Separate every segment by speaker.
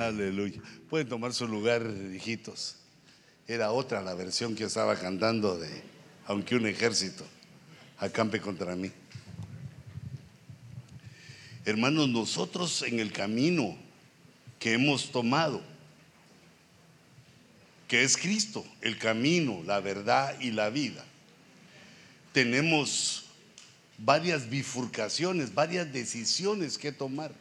Speaker 1: Aleluya. Pueden tomar su lugar, hijitos. Era otra la versión que estaba cantando de Aunque un ejército acampe contra mí. Hermanos, nosotros en el camino que hemos tomado, que es Cristo, el camino, la verdad y la vida, tenemos varias bifurcaciones, varias decisiones que tomar.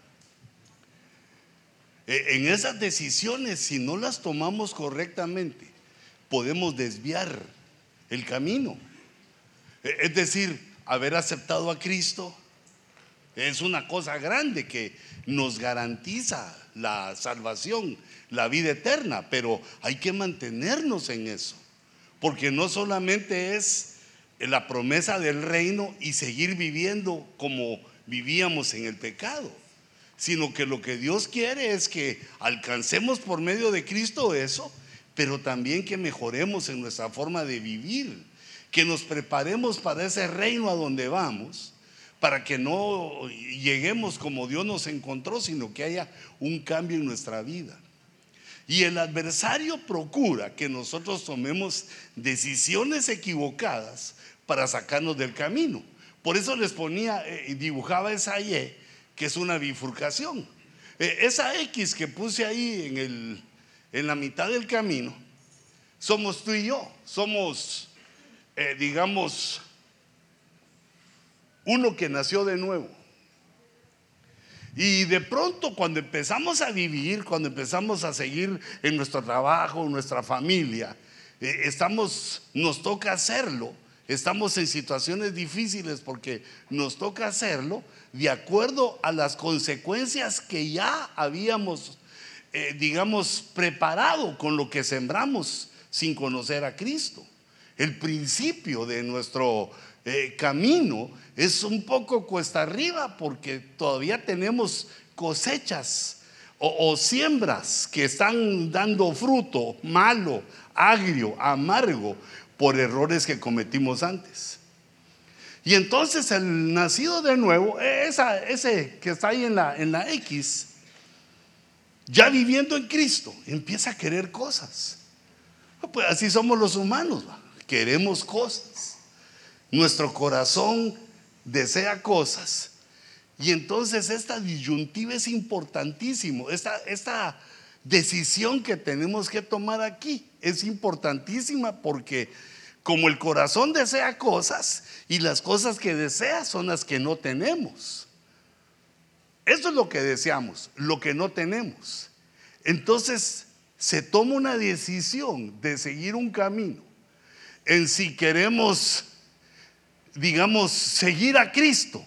Speaker 1: E, en esas decisiones, si no las tomamos correctamente, podemos desviar el camino. E, es decir, haber aceptado a Cristo es una cosa grande que nos garantiza la salvación, la vida eterna, pero hay que mantenernos en eso, porque no solamente es la promesa del reino y seguir viviendo como vivíamos en el pecado, sino que lo que Dios quiere es que alcancemos por medio de Cristo eso, pero también que mejoremos en nuestra forma de vivir, que nos preparemos para ese reino a donde vamos, para que no lleguemos como Dios nos encontró, sino que haya un cambio en nuestra vida. Y el adversario procura que nosotros tomemos decisiones equivocadas para sacarnos del camino. Por eso les ponía eh, dibujaba esa Y, que es una bifurcación. Eh, esa X que puse ahí en, el, en la mitad del camino, somos tú y yo, somos, eh, digamos, uno que nació de nuevo. Y de pronto cuando empezamos a vivir, cuando empezamos a seguir en nuestro trabajo, en nuestra familia, estamos, nos toca hacerlo Estamos en situaciones difíciles porque nos toca hacerlo de acuerdo a las consecuencias que ya habíamos, eh, digamos, preparado con lo que sembramos sin conocer a Cristo. El principio de nuestro eh, camino es un poco cuesta arriba porque todavía tenemos cosechas o, o siembras que están dando fruto malo, agrio, amargo, por errores que cometimos antes. Y entonces el nacido de nuevo, ese que está ahí en la, en la X, ya viviendo en Cristo, empieza a querer cosas. Pues así somos los humanos, queremos cosas. Nuestro corazón desea cosas. Y entonces esta disyuntiva es importantísimo. Esta, esta decisión que tenemos que tomar aquí es importantísima porque como el corazón desea cosas y las cosas que desea son las que no tenemos. Eso es lo que deseamos, lo que no tenemos. Entonces se toma una decisión de seguir un camino en si queremos, digamos, seguir a Cristo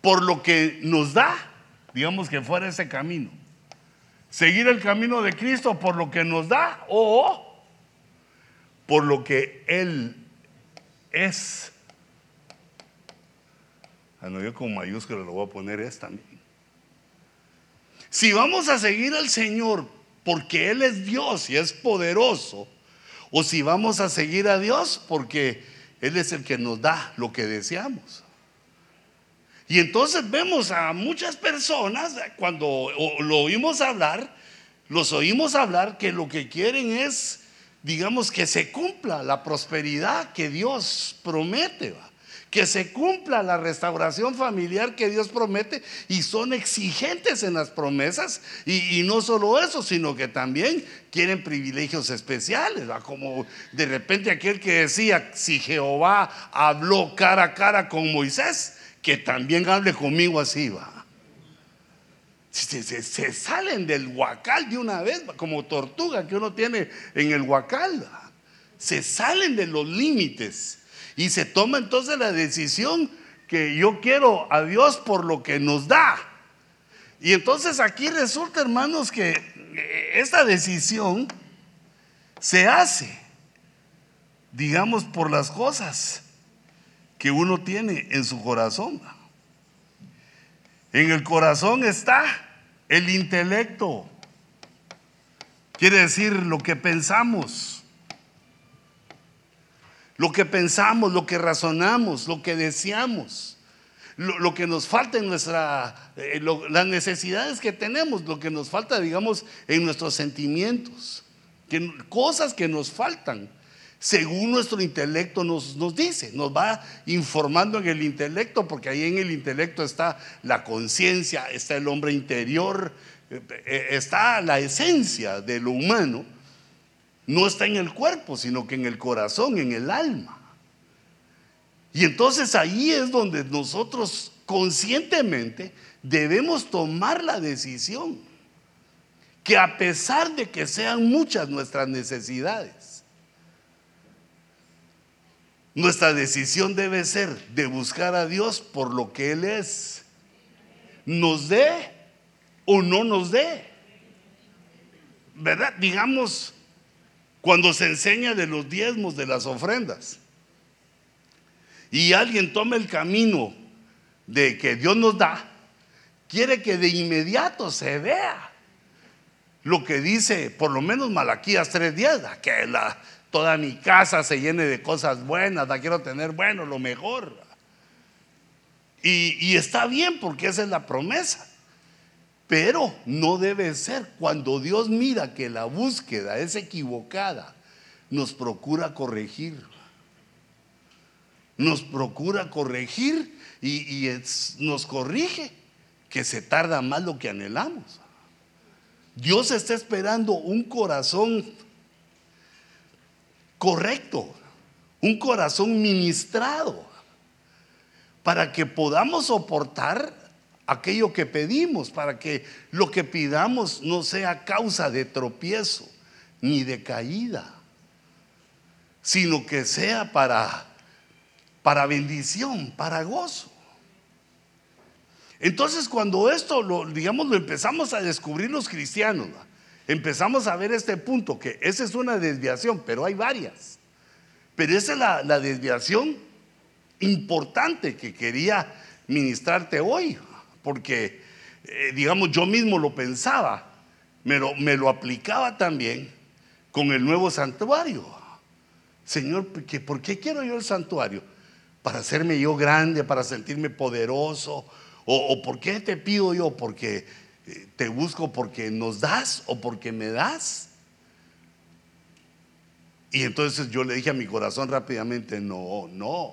Speaker 1: por lo que nos da, digamos que fuera ese camino. Seguir el camino de Cristo por lo que nos da o por lo que Él es. Ah, no, yo con mayúscula lo voy a poner es también. Si vamos a seguir al Señor porque Él es Dios y es poderoso, o si vamos a seguir a Dios porque Él es el que nos da lo que deseamos. Y entonces vemos a muchas personas, cuando lo oímos hablar, los oímos hablar que lo que quieren es digamos, que se cumpla la prosperidad que Dios promete, que se cumpla la restauración familiar que Dios promete y son exigentes en las promesas. Y, no solo eso, sino que también quieren privilegios especiales, como de repente aquel que decía, si Jehová habló cara a cara con Moisés, que también hable conmigo así, va. Se, salen del huacal de una vez, como tortuga que uno tiene en el huacal. Se salen de los límites y se toma entonces la decisión que yo quiero a Dios por lo que nos da. Y entonces aquí resulta, hermanos, que eh, esta decisión se hace, digamos, por las cosas que uno tiene en su corazón. En el corazón está el intelecto. Quiere decir lo que pensamos. Lo que pensamos, lo que razonamos, lo que deseamos. lo, que nos falta en nuestra, eh, las necesidades que tenemos, lo que nos falta, digamos, en nuestros sentimientos, cosas que nos faltan, según nuestro intelecto nos, nos dice, nos va informando en el intelecto, porque ahí en el intelecto está la conciencia, está el hombre interior, eh, eh, está la esencia de lo humano, no está en el cuerpo, sino que en el corazón, en el alma. Y entonces ahí es donde nosotros conscientemente debemos tomar la decisión que a pesar de que sean muchas nuestras necesidades, nuestra decisión debe ser de buscar a Dios por lo que Él es. Nos dé o no nos dé. ¿Verdad? Digamos, cuando se enseña de los diezmos, de las ofrendas y alguien toma el camino de que Dios nos da, quiere que de inmediato se vea lo que dice por lo menos Malaquías 3:10, que la, toda mi casa se llene de cosas buenas, la quiero tener bueno, lo mejor. Y, está bien porque esa es la promesa. Pero no debe ser cuando Dios mira que la búsqueda es equivocada, nos procura corregir nos procura corregir y, nos corrige, que se tarda más lo que anhelamos. Dios está esperando un corazón correcto, un corazón ministrado, para que podamos soportar aquello que pedimos, para que lo que pidamos no sea causa de tropiezo ni de caída, sino que sea para para bendición, para gozo. Entonces cuando esto, lo, digamos, lo empezamos a descubrir los cristianos, empezamos a ver este punto, que esa es una desviación, pero hay varias. Pero esa es la, desviación importante que quería ministrarte hoy, porque, eh, digamos, yo mismo lo pensaba, me lo, me lo aplicaba también con el nuevo santuario. Señor, ¿por qué quiero yo el santuario? para hacerme yo grande, para sentirme poderoso? ¿O, por qué te pido yo? ¿Porque te busco porque nos das o porque me das? Y entonces yo le dije a mi corazón rápidamente, no, no,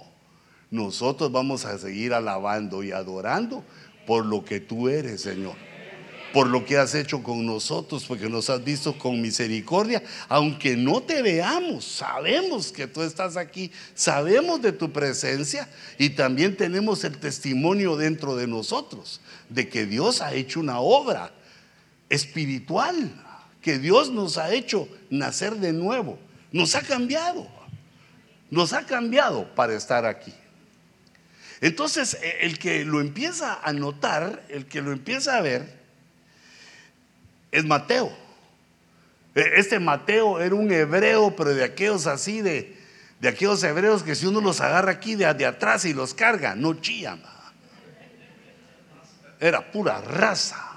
Speaker 1: nosotros vamos a seguir alabando y adorando por lo que tú eres, Señor por lo que has hecho con nosotros, porque nos has visto con misericordia. Aunque no te veamos, sabemos que tú estás aquí, sabemos de tu presencia y también tenemos el testimonio dentro de nosotros de que Dios ha hecho una obra espiritual, que Dios nos ha hecho nacer de nuevo, nos ha cambiado, nos ha cambiado para estar aquí. Entonces, el que lo empieza a notar, el que lo empieza a ver, es Mateo. E, este Mateo era un hebreo, pero de aquellos así, de, de aquellos hebreos que si uno los agarra aquí de, de atrás y los carga, no chillan. Era pura raza.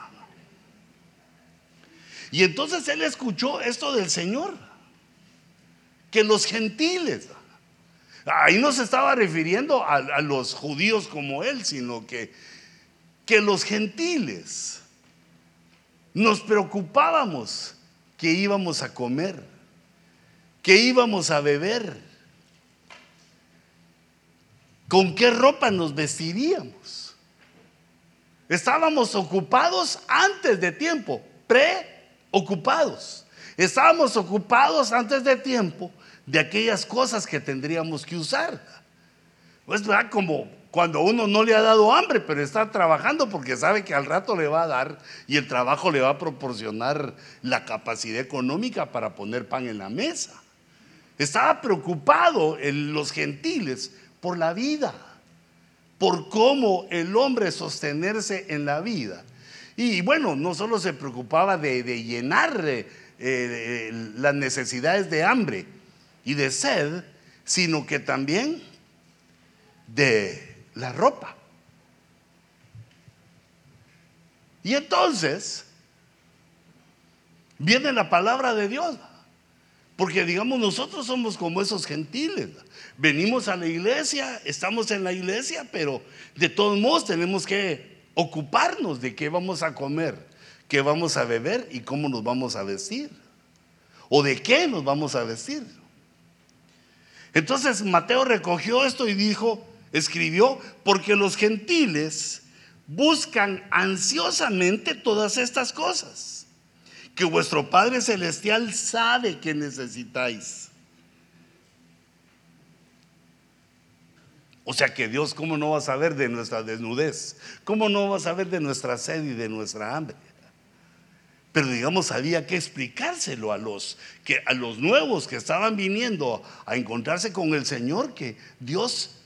Speaker 1: Y entonces él escuchó esto del Señor, que los gentiles, ahí no se estaba refiriendo a, a los judíos como él, sino que, que los gentiles, nos preocupábamos que íbamos a comer, que íbamos a beber, con qué ropa nos vestiríamos. Estábamos ocupados antes de tiempo, preocupados. Estábamos ocupados antes de tiempo de aquellas cosas que tendríamos que usar. Pues, Como cuando uno no le ha dado hambre, pero está trabajando porque sabe que al rato le va a dar y el trabajo le va a proporcionar la capacidad económica para poner pan en la mesa. Estaba preocupado en los gentiles por la vida, por cómo el hombre sostenerse en la vida. Y bueno, no solo se preocupaba de, llenar eh, las necesidades de hambre y de sed, sino que también de la ropa. Y entonces viene la palabra de Dios. Porque digamos, nosotros somos como esos gentiles. Venimos a la iglesia, estamos en la iglesia, pero de todos modos tenemos que ocuparnos de qué vamos a comer, qué vamos a beber y cómo nos vamos a vestir. O de qué nos vamos a vestir. Entonces Mateo recogió esto y dijo, escribió, porque los gentiles buscan ansiosamente todas estas cosas que vuestro Padre Celestial sabe que necesitáis. O sea que Dios, ¿cómo no va a saber de nuestra desnudez? ¿Cómo no va a saber de nuestra sed y de nuestra hambre? Pero digamos, había que explicárselo a los, que, a los nuevos que estaban viniendo a encontrarse con el Señor, que Dios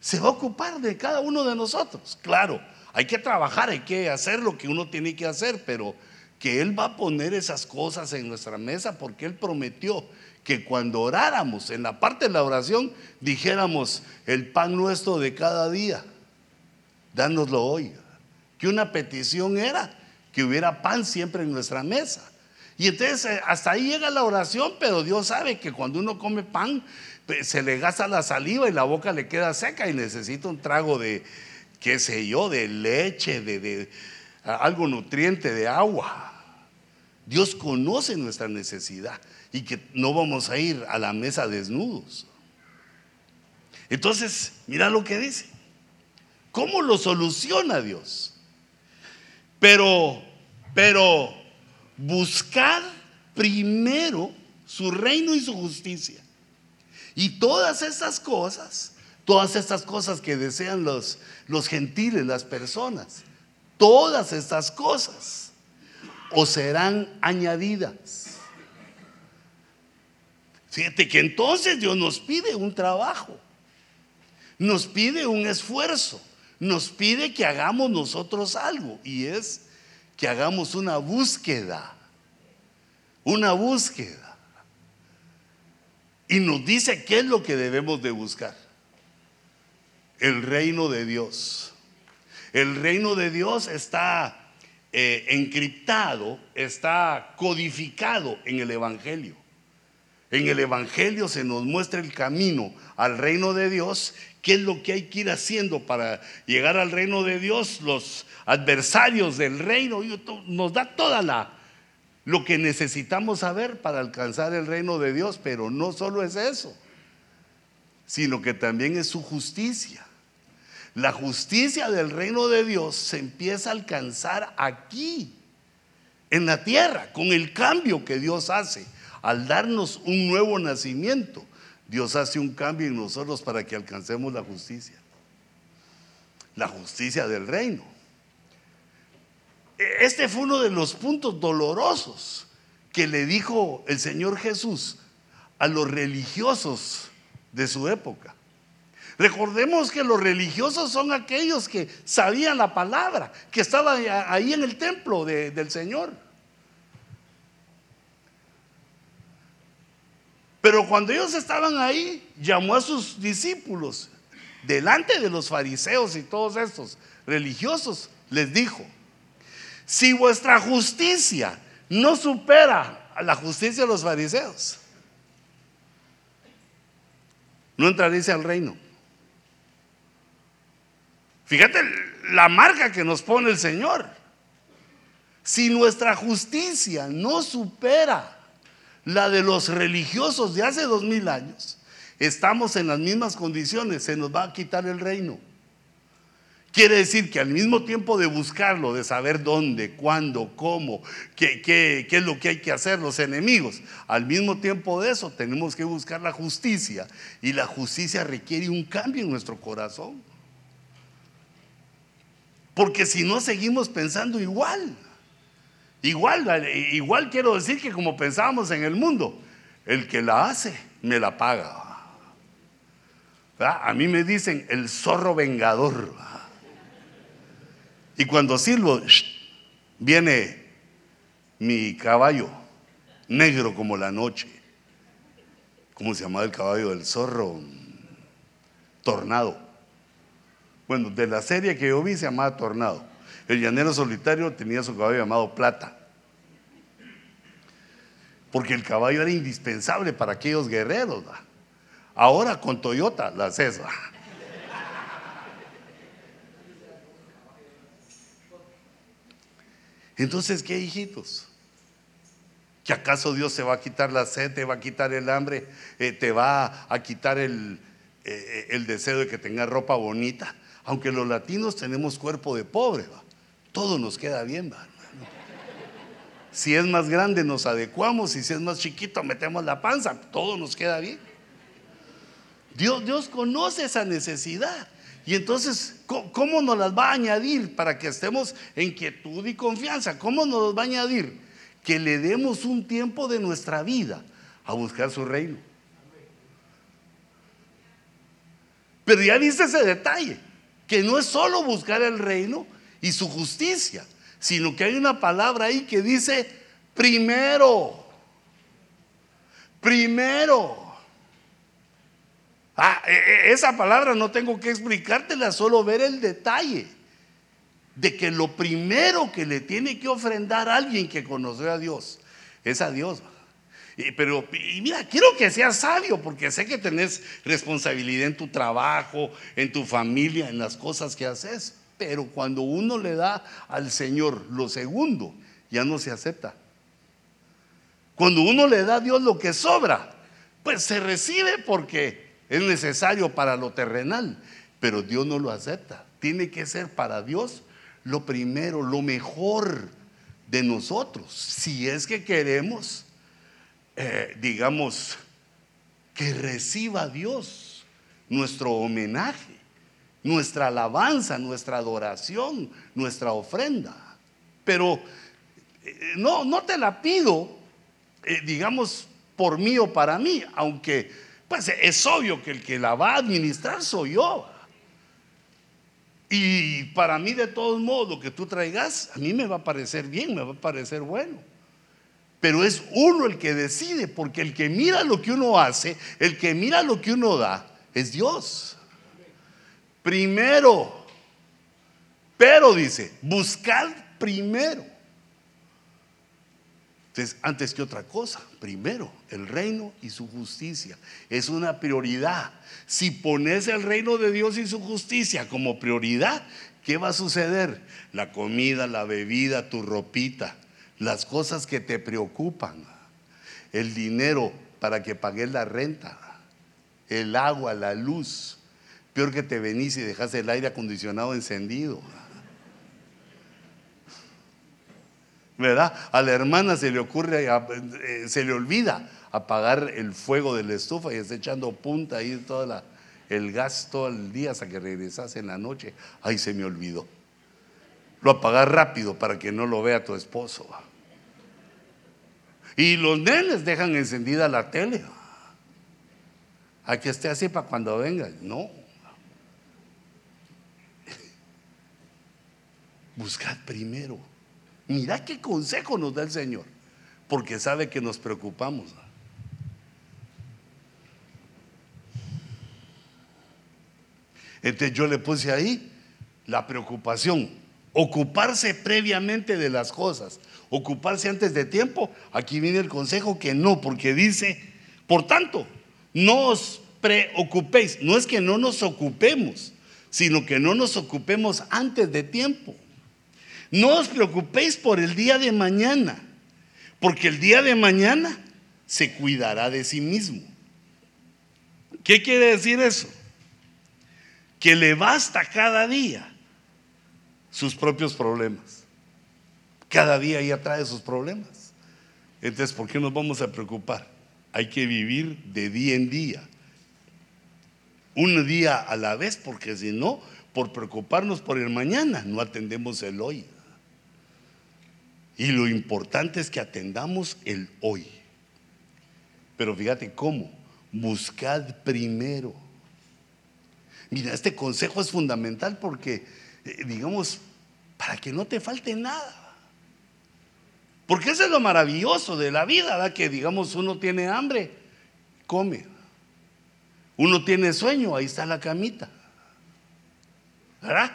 Speaker 1: se va a ocupar de cada uno de nosotros. Claro, hay que trabajar, hay que hacer lo que uno tiene que hacer, pero que Él va a poner esas cosas en nuestra mesa porque Él prometió que cuando oráramos, en la parte de la oración, dijéramos, el pan nuestro de cada día, dánoslo hoy. Que una petición era que hubiera pan siempre en nuestra mesa. Y entonces eh, hasta ahí llega la oración, pero Dios sabe que cuando uno come pan, se le gasta la saliva y la boca le queda seca y necesita un trago de, qué sé yo, de leche, de, de algo nutriente, de agua. Dios conoce nuestra necesidad y que no vamos a ir a la mesa desnudos. Entonces, mira lo que dice. ¿Cómo lo soluciona Dios? Pero, pero buscar primero su reino y su justicia. Y todas estas cosas, todas estas cosas que desean los, los gentiles, las personas, todas estas cosas o serán añadidas. Fíjate que entonces Dios nos pide un trabajo, nos pide un esfuerzo, nos pide que hagamos nosotros algo y es que hagamos una búsqueda, una búsqueda. Y nos dice qué es lo que debemos de buscar. El reino de Dios. El reino de Dios está eh, encriptado, está codificado en el Evangelio. En el Evangelio se nos muestra el camino al reino de Dios, qué es lo que hay que ir haciendo para llegar al reino de Dios, los adversarios del reino, nos da toda la lo que necesitamos saber para alcanzar el reino de Dios, pero no solo es eso, sino que también es su justicia. La justicia del reino de Dios se empieza a alcanzar aquí, en la tierra, con el cambio que Dios hace. Al darnos un nuevo nacimiento, Dios hace un cambio en nosotros para que alcancemos la justicia. La justicia del reino. Este fue uno de los puntos dolorosos que le dijo el Señor Jesús a los religiosos de su época. Recordemos que los religiosos son aquellos que sabían la palabra, que estaban ahí en el templo del Señor. Pero cuando ellos estaban ahí, llamó a sus discípulos delante de los fariseos y todos estos religiosos, les dijo, si vuestra justicia no supera a la justicia de los fariseos, no entraréis al reino. Fíjate la marca que nos pone el Señor. Si nuestra justicia no supera la de los religiosos de hace dos mil años, estamos en las mismas condiciones, se nos va a quitar el reino. Quiere decir que al mismo tiempo de buscarlo, de saber dónde, cuándo, cómo, qué, es lo que hay que hacer los enemigos, al mismo tiempo de eso tenemos que buscar la justicia. Y la justicia requiere un cambio en nuestro corazón. Porque si no seguimos pensando igual. Igual, igual quiero decir que como pensábamos en el mundo, el que la hace me la paga. A mí me dicen el zorro vengador. Y cuando sirvo, viene mi caballo, negro como la noche. ¿Cómo se llamaba el caballo del zorro? Tornado. Bueno, de la serie que yo vi se llamaba Tornado. El llanero solitario tenía su caballo llamado Plata. porque el caballo era indispensable para aquellos guerreros. Ahora con Toyota la haces. Entonces, ¿qué hijitos? ¿Que acaso Dios se va a quitar la sed, te va a quitar el hambre, eh, te va a quitar el, eh, el, deseo de que tengas ropa bonita? Aunque los latinos tenemos cuerpo de pobre, todo nos queda bien, ¿va? Si es más grande nos adecuamos y si es más chiquito metemos la panza, todo nos queda bien. Dios, Dios conoce esa necesidad. Y entonces, ¿cómo nos las va a añadir para que estemos en quietud y confianza? ¿Cómo nos va a añadir? Que le demos un tiempo de nuestra vida a buscar su reino. Pero ya dice ese detalle, que no es solo buscar el reino y su justicia, sino que hay una palabra ahí que dice primero. Primero. Ah, e, e, esa palabra no tengo que explicártela, solo ver el detalle de que lo primero que le tiene que ofrendar a alguien que conoce a Dios es a Dios. pero y mira, quiero que seas sabio porque sé que tenés responsabilidad en tu trabajo, en tu familia, en las cosas que haces. Pero cuando uno le da al Señor lo segundo, ya no se acepta. Cuando uno le da a Dios lo que sobra, pues se recibe porque es necesario para lo terrenal, pero Dios no lo acepta. Tiene que ser para Dios lo primero, lo mejor de nosotros. Si es que queremos, eh, digamos, que reciba Dios nuestro homenaje nuestra alabanza, nuestra adoración, nuestra ofrenda. Pero eh, no, no te la pido, eh, digamos, por mí o para mí, aunque pues es obvio que el que la va a administrar soy yo. Y para mí de todos modos lo que tú traigas, a mí me va a parecer bien, me va a parecer bueno. Pero es uno el que decide, porque el que mira lo que uno hace, el que mira lo que uno da, es Dios. Primero. Pero dice, buscad primero. Entonces, antes que otra cosa, primero el reino y su justicia. Es una prioridad. Si pones el reino de Dios y su justicia como prioridad, ¿qué va a suceder? La comida, la bebida, tu ropita, las cosas que te preocupan, el dinero para que pagues la renta, el agua, la luz, Peor que te venís y dejas el aire acondicionado encendido. ¿Verdad? A la hermana se le ocurre, eh, se le olvida apagar el fuego de la estufa y está echando punta ahí el gas todo el día hasta que regresas en la noche. Ay, se me olvidó. Lo apagar rápido para que no lo vea tu esposo. Y los nenes dejan encendida la tele. A que esté así para cuando venga. No. Buscad primero. Mira qué consejo nos da el Señor, porque sabe que nos preocupamos. Entonces yo le puse ahí la preocupación, ocuparse previamente de las cosas, ocuparse antes de tiempo. Aquí viene el consejo que no, porque dice, por tanto, no os preocupéis, no es que no nos ocupemos, sino que no nos ocupemos antes de tiempo. No os preocupéis por el día de mañana, porque el día de mañana se cuidará de sí mismo. ¿Qué quiere decir eso? Que le basta cada día sus propios problemas. Cada día ella trae sus problemas. Entonces, ¿por qué nos vamos a preocupar? Hay que vivir de día en día. Un día a la vez, porque si no, por preocuparnos por el mañana, no atendemos el hoy. Y lo importante es que atendamos el hoy. Pero fíjate cómo, buscad primero. Mira, este consejo es fundamental porque, eh, digamos, para que no te falte nada. Porque eso es lo maravilloso de la vida, ¿verdad? Que, digamos, uno tiene hambre, come. Uno tiene sueño, ahí está la camita. ¿Verdad?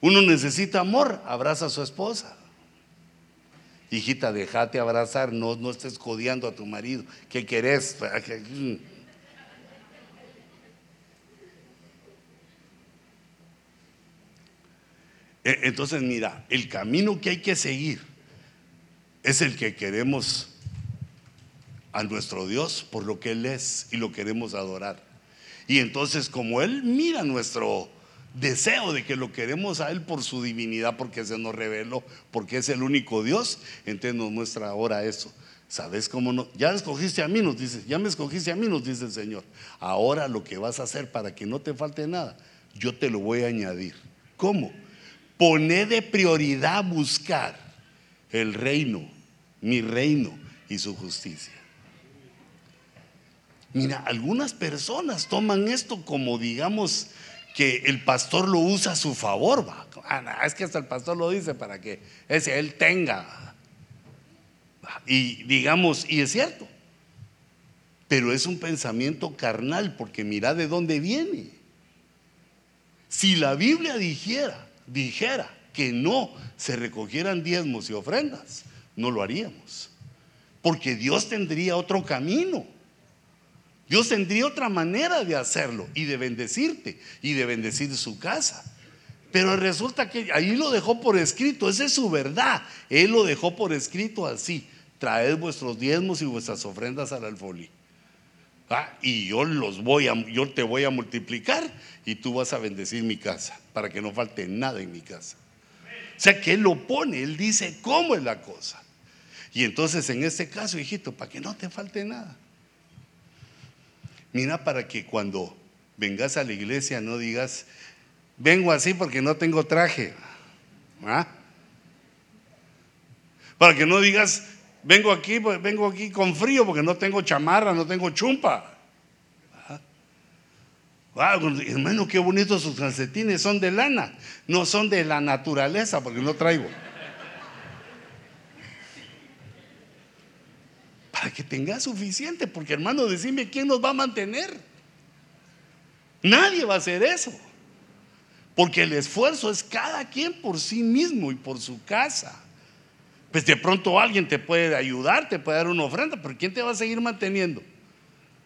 Speaker 1: Uno necesita amor, abraza a su esposa. hijita, déjate abrazar, no, no estés codeando a tu marido. ¿Qué querés? Mm. Entonces, mira, el camino que hay que seguir es el que queremos a nuestro Dios por lo que Él es y lo queremos adorar. Y entonces, como Él mira nuestro deseo de que lo queremos a Él por su divinidad, porque se nos reveló, porque es el único Dios, entonces nos muestra ahora eso. ¿Sabes cómo no? Ya escogiste a mí, nos dice, ya me escogiste a mí, nos dice el Señor. Ahora lo que vas a hacer para que no te falte nada, yo te lo voy a añadir. ¿Cómo? Poné de prioridad buscar el reino, mi reino y su justicia. Mira, algunas personas toman esto como, digamos, que el pastor lo usa a su favor. ¿va? Ah, es que hasta el pastor lo dice para que ese él tenga. Y digamos, y es cierto, pero es un pensamiento carnal porque mira de dónde viene. Si la Biblia dijera, dijera que no se recogieran diezmos y ofrendas, no lo haríamos. Porque Dios tendría otro camino. Dios tendría otra manera de hacerlo y de bendecirte y de bendecir su casa. Pero resulta que ahí lo dejó por escrito, esa es su verdad. Él lo dejó por escrito así. Traed vuestros diezmos y vuestras ofrendas al alfolí. Ah, y yo los voy a, yo te voy a multiplicar y tú vas a bendecir mi casa para que no falte nada en mi casa. O sea que él lo pone, él dice cómo es la cosa. Y entonces en este caso, hijito, para que no te falte nada. Mira para que cuando vengas a la iglesia no digas, vengo así porque no tengo traje. ¿Ah? Para que no digas, vengo aquí, pues, vengo aquí con frío porque no tengo chamarra, no tengo chumpa. ¿Ah? hermano, qué bonitos sus calcetines, son de lana, no son de la naturaleza porque no traigo. que tenga suficiente, porque hermano, decime quién nos va a mantener. Nadie va a hacer eso. Porque el esfuerzo es cada quien por sí mismo y por su casa. Pues de pronto alguien te puede ayudar, te puede dar una ofrenda, pero ¿quién te va a seguir manteniendo?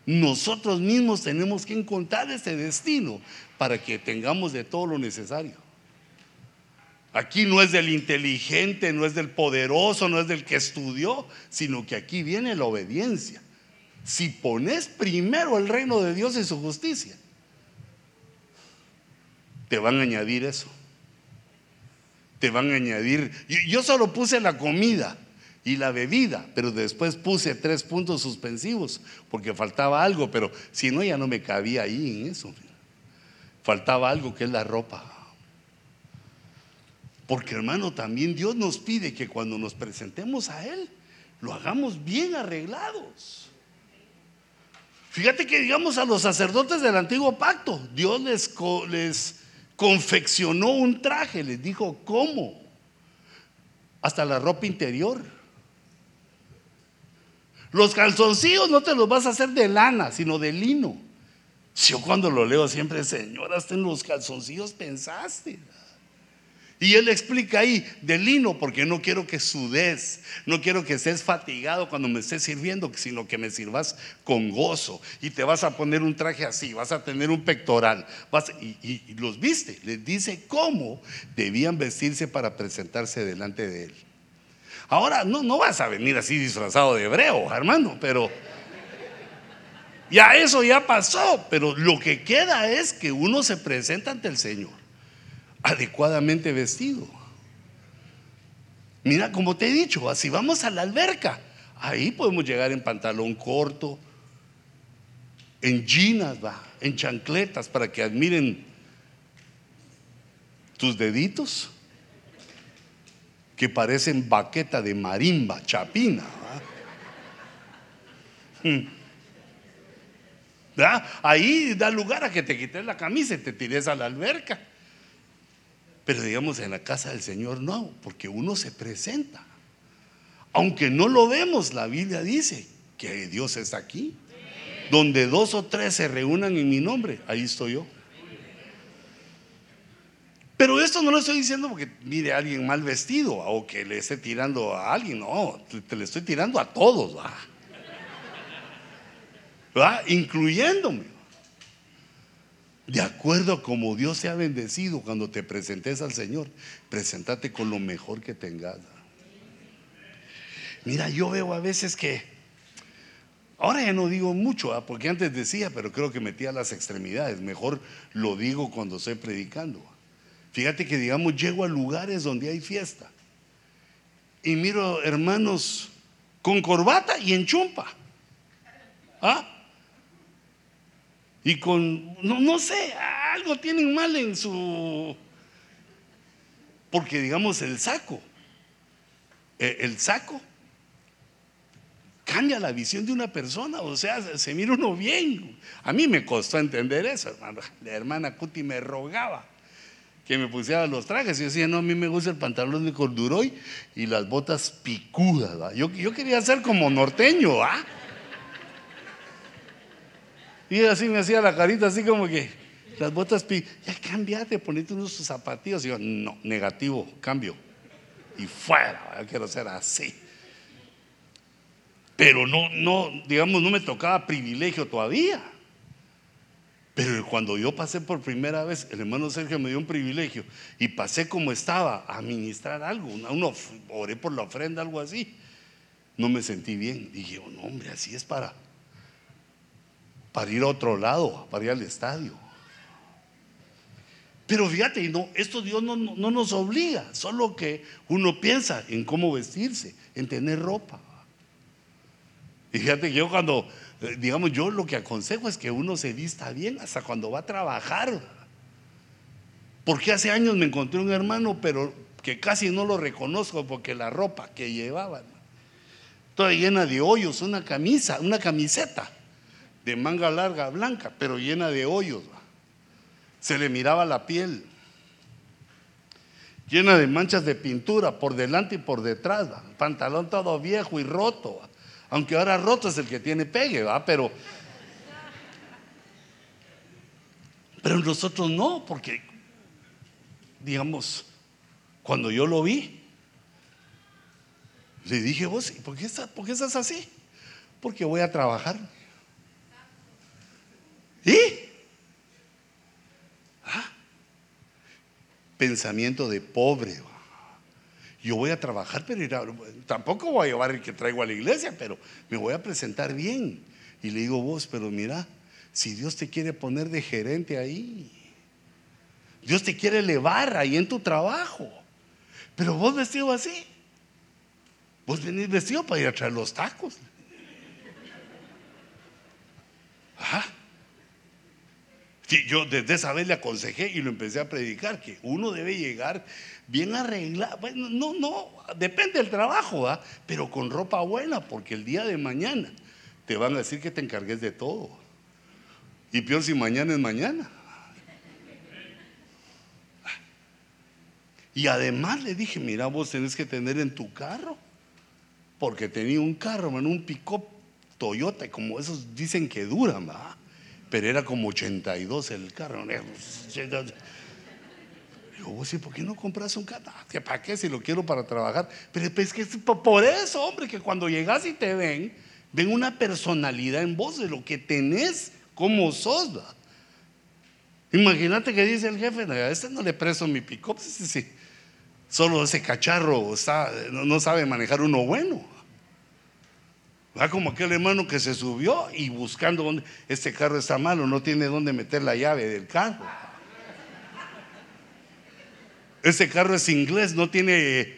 Speaker 1: Nosotros mismos tenemos que encontrar ese destino para que tengamos de todo lo necesario. Aquí no es del inteligente, no es del poderoso, no es del que estudió, sino que aquí viene la obediencia. Si pones primero el reino de Dios y su justicia, te van a añadir eso. Te van a añadir. Yo solo puse la comida y la bebida, pero después puse tres puntos suspensivos porque faltaba algo, pero si no, ya no me cabía ahí en eso. Faltaba algo que es la ropa. Porque hermano, también Dios nos pide que cuando nos presentemos a Él, lo hagamos bien arreglados. Fíjate que digamos a los sacerdotes del antiguo pacto, Dios les, les confeccionó un traje, les dijo cómo, hasta la ropa interior. Los calzoncillos no te los vas a hacer de lana, sino de lino. Yo cuando lo leo siempre, Señor, hasta en los calzoncillos pensaste. Y él explica ahí, de lino, porque no quiero que sudes, no quiero que estés fatigado cuando me estés sirviendo, sino que me sirvas con gozo. Y te vas a poner un traje así, vas a tener un pectoral. y, los viste, les dice cómo debían vestirse para presentarse delante de él. Ahora, no, no vas a venir así disfrazado de hebreo, hermano, pero ya eso ya pasó. Pero lo que queda es que uno se presenta ante el Señor adecuadamente vestido. Mira, como te he dicho, así vamos a la alberca. Ahí podemos llegar en pantalón corto, en ginas, va, en chancletas, para que admiren tus deditos, que parecen baqueta de marimba, chapina. Ahí da lugar a que te quites la camisa y te tires a la alberca. Pero digamos, en la casa del Señor no, porque uno se presenta. Aunque no lo vemos, la Biblia dice que Dios está aquí. Donde dos o tres se reúnan en mi nombre, ahí estoy yo. Pero esto no lo estoy diciendo porque mire a alguien mal vestido o que le esté tirando a alguien, no, te, le estoy tirando a todos, ¿va? ¿Va? incluyéndome. De acuerdo a como Dios te ha bendecido cuando te presentes al Señor, presentate con lo mejor que tengas. Mira, yo veo a veces que, ahora ya no digo mucho, porque antes decía, pero creo que metía las extremidades, mejor lo digo cuando estoy predicando. Fíjate que, digamos, llego a lugares donde hay fiesta y miro hermanos con corbata y en chumpa. ¿Ah? Y con, no, no sé, algo tienen mal en su... Porque digamos el saco, eh, el saco cambia la visión de una persona, o sea, se mira uno bien. A mí me costó entender eso, hermano. La hermana Cuti me rogaba que me pusiera los trajes. Y yo decía, no, a mí me gusta el pantalón de corduroy y las botas picudas. Yo, yo, quería ser como norteño, ¿ah? Y así me hacía la carita, así como que las botas. Ya cambiate, ponete unos zapatillos. Y yo, no, negativo, cambio. Y fuera, yo quiero ser así. Pero no, no, digamos, no me tocaba privilegio todavía. Pero cuando yo pasé por primera vez, el hermano Sergio me dio un privilegio y pasé como estaba a administrar algo, uno, oré por la ofrenda, algo así. No me sentí bien. Dije, oh, no, hombre, así es para, para ir a otro lado, para ir al estadio. Pero fíjate, esto Dios no, no nos obliga, solo que uno piensa en cómo vestirse, en tener ropa. Y fíjate que yo cuando eh, digamos, yo lo que aconsejo es que uno se vista bien hasta cuando va a trabajar. Porque hace años me encontré un hermano, pero que casi no lo reconozco porque la ropa que llevaba, toda llena de hoyos, una camisa, una camiseta de manga larga blanca, pero llena de hoyos. Se le miraba la piel, llena de manchas de pintura por delante y por detrás, pantalón todo viejo y roto. Aunque ahora roto es el que tiene pegue, ¿va? Pero, pero nosotros no, porque, digamos, cuando yo lo vi, le dije, vos, ¿por qué, estás, ¿por qué estás así? Porque voy a trabajar. ¿Y? ¿Ah? Pensamiento de pobre. yo voy a trabajar, pero tampoco voy a llevar el que traigo a la iglesia, pero me voy a presentar bien. Y le digo, vos, pero mira, si Dios te quiere poner de gerente ahí, Dios te quiere elevar ahí en tu trabajo, pero vos vestido así, vos venís vestido para ir a traer los tacos. ¿Ah? Yo desde esa vez le aconsejé y lo empecé a predicar, que uno debe llegar bien arreglado. Bueno, no, no, depende del trabajo, pero con ropa buena, porque el día de mañana te van a decir que te encargues de todo. Y peor si mañana es mañana. Y además le dije, mira, vos tenés que tener en tu carro, porque tenía un carro, un pick-up Toyota, como esos dicen que duran, ¿va? Pero era como 82 el carro. Yo, vos, ¿por qué no compras un carro? ¿Para qué? Si lo quiero para trabajar. Pero es pues, que por eso, hombre, que cuando llegas y te ven, ven una personalidad en vos de lo que tenés como sos. Imagínate que dice el jefe, a este no le presto mi pick-up, sí, sí. solo ese cacharro no sabe manejar uno bueno. Va como aquel hermano que se subió y buscando dónde, este carro está malo, no tiene dónde meter la llave del carro. Este carro es inglés, no tiene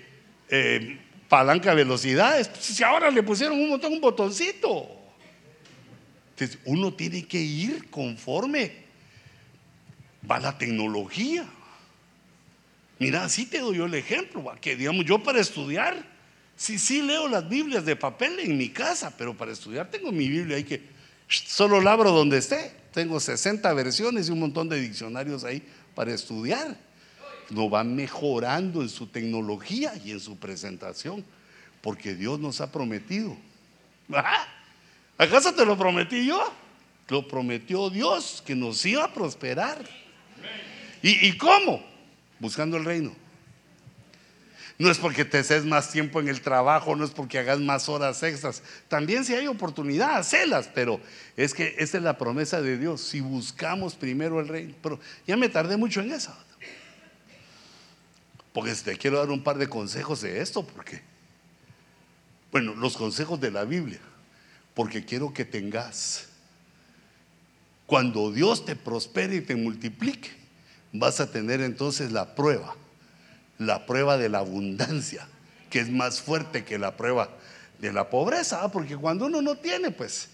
Speaker 1: eh, palanca de velocidades. Pues, si ahora le pusieron un montón, un botoncito. Entonces, uno tiene que ir conforme va la tecnología. Mira, así te doy yo el ejemplo, que digamos yo para estudiar Sí, sí leo las Biblias de papel en mi casa, pero para estudiar tengo mi Biblia ahí que solo labro donde esté. Tengo 60 versiones y un montón de diccionarios ahí para estudiar. No va mejorando en su tecnología y en su presentación, porque Dios nos ha prometido. ¿Acaso te lo prometí yo? Lo prometió Dios que nos iba a prosperar. ¿Y, y cómo? buscando el reino. No es porque te haces más tiempo en el trabajo, no es porque hagas más horas extras. También si hay oportunidad, hacelas, pero es que esta es la promesa de Dios. Si buscamos primero el reino. Pero ya me tardé mucho en eso. Porque te quiero dar un par de consejos de esto, porque, bueno, los consejos de la Biblia, porque quiero que tengas, cuando Dios te prospere y te multiplique, vas a tener entonces la prueba la prueba de la abundancia, que es más fuerte que la prueba de la pobreza, ¿ah? porque cuando uno no tiene, pues,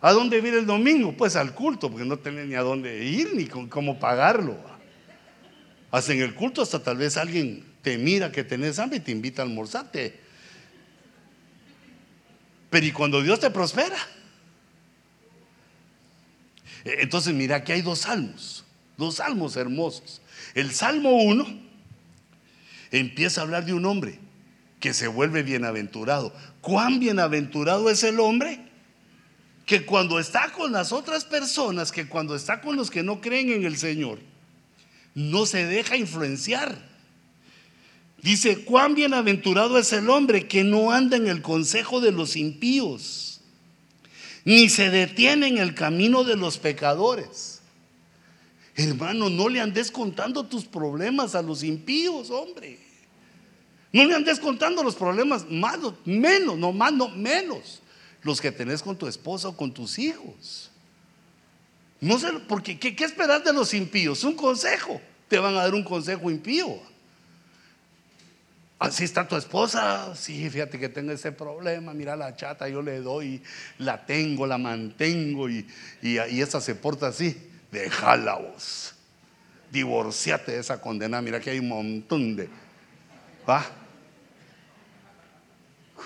Speaker 1: ¿a dónde ir el domingo? Pues al culto, porque no tiene ni a dónde ir ni con cómo pagarlo. ¿ah? Hacen el culto hasta tal vez alguien te mira que tenés hambre y te invita a almorzarte. Pero ¿y cuando Dios te prospera? E, entonces mira, aquí hay dos salmos, dos salmos hermosos. El Salmo 1 empieza a hablar de un hombre que se vuelve bienaventurado. ¿Cuán bienaventurado es el hombre? Que cuando está con las otras personas, que cuando está con los que no creen en el Señor, no se deja influenciar. Dice, cuán bienaventurado es el hombre que no anda en el consejo de los impíos, ni se detiene en el camino de los pecadores. Hermano, no le andes contando tus problemas a los impíos, hombre. No le andes contando los problemas malos, menos, no más, no menos, los que tenés con tu esposa o con tus hijos. No sé, porque ¿qué, qué esperas de los impíos? Un consejo. Te van a dar un consejo impío. Así está tu esposa. Sí, fíjate que tengo ese problema. Mira la chata, yo le doy, la tengo, la mantengo y, y, y esa se porta así. Déjala vos. Divorciate de esa condena. Mira que hay un montón de. ¿Va?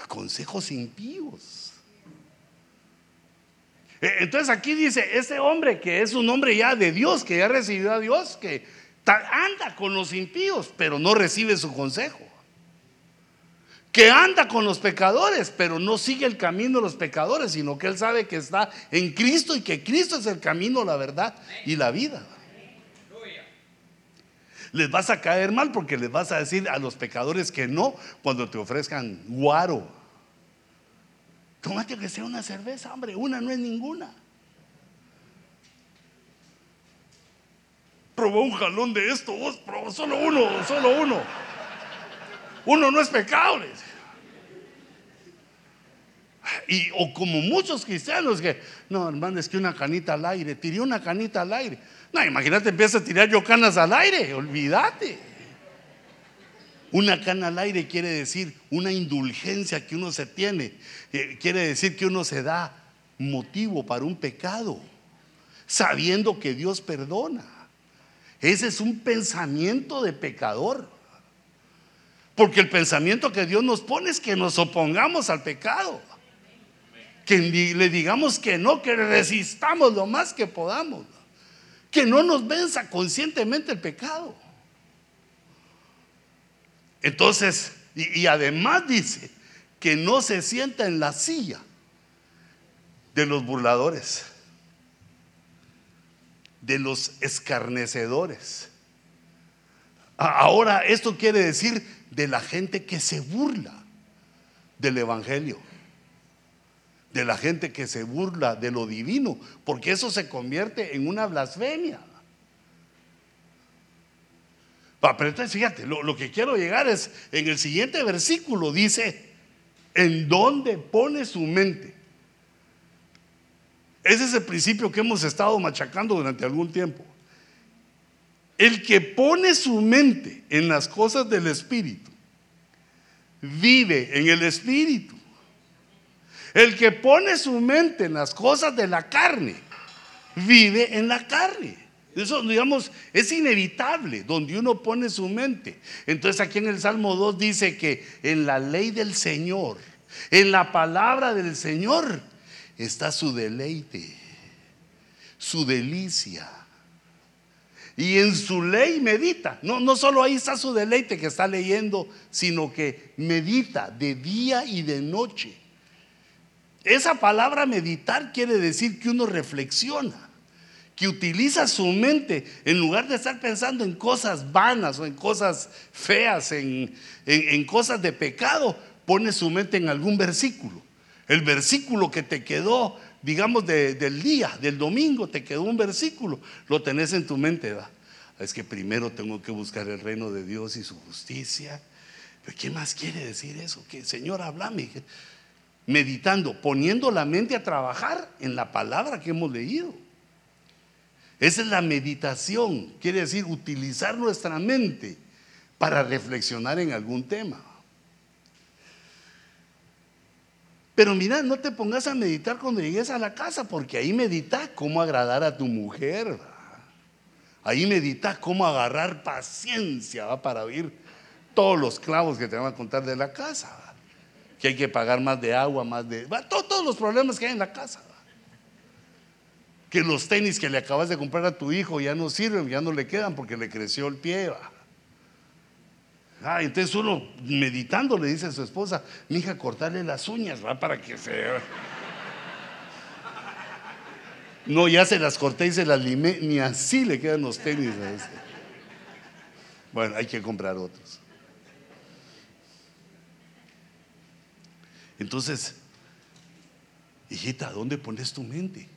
Speaker 1: consejos impíos. E, entonces aquí dice, este hombre que es un hombre ya de Dios, que ya recibió a Dios, que anda con los impíos, pero no recibe su consejo. Que anda con los pecadores, pero no sigue el camino de los pecadores, sino que él sabe que está en Cristo y que Cristo es el camino, la verdad y la vida. Les vas a caer mal porque les vas a decir a los pecadores que no cuando te ofrezcan guaro Tómate que sea una cerveza, hombre, una no es ninguna. Probó un jalón de esto, vos probó solo uno, solo uno. Uno no es pecado. Y, o como muchos cristianos que, no, hermano, es que una canita al aire, tiré una canita al aire. No, imagínate, empieza a tirar yo canas al aire, olvídate. Una cana al aire quiere decir una indulgencia que uno se tiene. Eh, quiere decir que uno se da motivo para un pecado, sabiendo que Dios perdona. Ese es un pensamiento de pecador. Porque el pensamiento que Dios nos pone es que nos opongamos al pecado. Que le digamos que no, que resistamos lo más que podamos. Que no nos venza conscientemente el pecado. Entonces, y, además dice que no se sienta en la silla de los burladores, de los escarnecedores. Ahora, esto quiere decir de la gente que se burla del Evangelio, de la gente que se burla de lo divino, porque eso se convierte en una blasfemia. Pero entonces fíjate, lo, que quiero llegar es, en el siguiente versículo dice, ¿en dónde pone su mente? Ese es el principio que hemos estado machacando durante algún tiempo. El que pone su mente en las cosas del Espíritu, vive en el Espíritu. El que pone su mente en las cosas de la carne, vive en la carne. Eso, digamos, es inevitable donde uno pone su mente. Entonces aquí en el Salmo 2 dice que en la ley del Señor, en la palabra del Señor, está su deleite, su delicia. Y en su ley medita. No, no solo ahí está su deleite que está leyendo, sino que medita de día y de noche. Esa palabra meditar quiere decir que uno reflexiona que utiliza su mente en lugar de estar pensando en cosas vanas o en cosas feas, en, cosas de pecado, pone su mente en algún versículo. El versículo que te quedó, digamos, del día, del domingo, te quedó un versículo, lo tenés en tu mente. Es que primero tengo que buscar el reino de Dios y su justicia. ¿Pero qué más quiere decir eso? Que Señor, hablame. Meditando, poniendo la mente a trabajar en la palabra que hemos leído. Esa es la meditación, quiere decir utilizar nuestra mente para reflexionar en algún tema. Pero mira, no te pongas a meditar cuando llegues a la casa, porque ahí medita cómo agradar a tu mujer. Ahí medita cómo agarrar paciencia para oír todos los clavos que te van a contar de la casa. Que hay que pagar más de agua, más de... todos los problemas que hay en la casa que los tenis que le acabas de comprar a tu hijo ya no sirven, ya no le quedan porque le creció el pie. Ah, entonces uno meditando le dice a su esposa, mi hija, cortarle las uñas, va para que se... No, ya se las corté y se las limé, ni así le quedan los tenis. Este. Bueno, hay que comprar otros. Entonces, hijita, ¿dónde pones tu mente?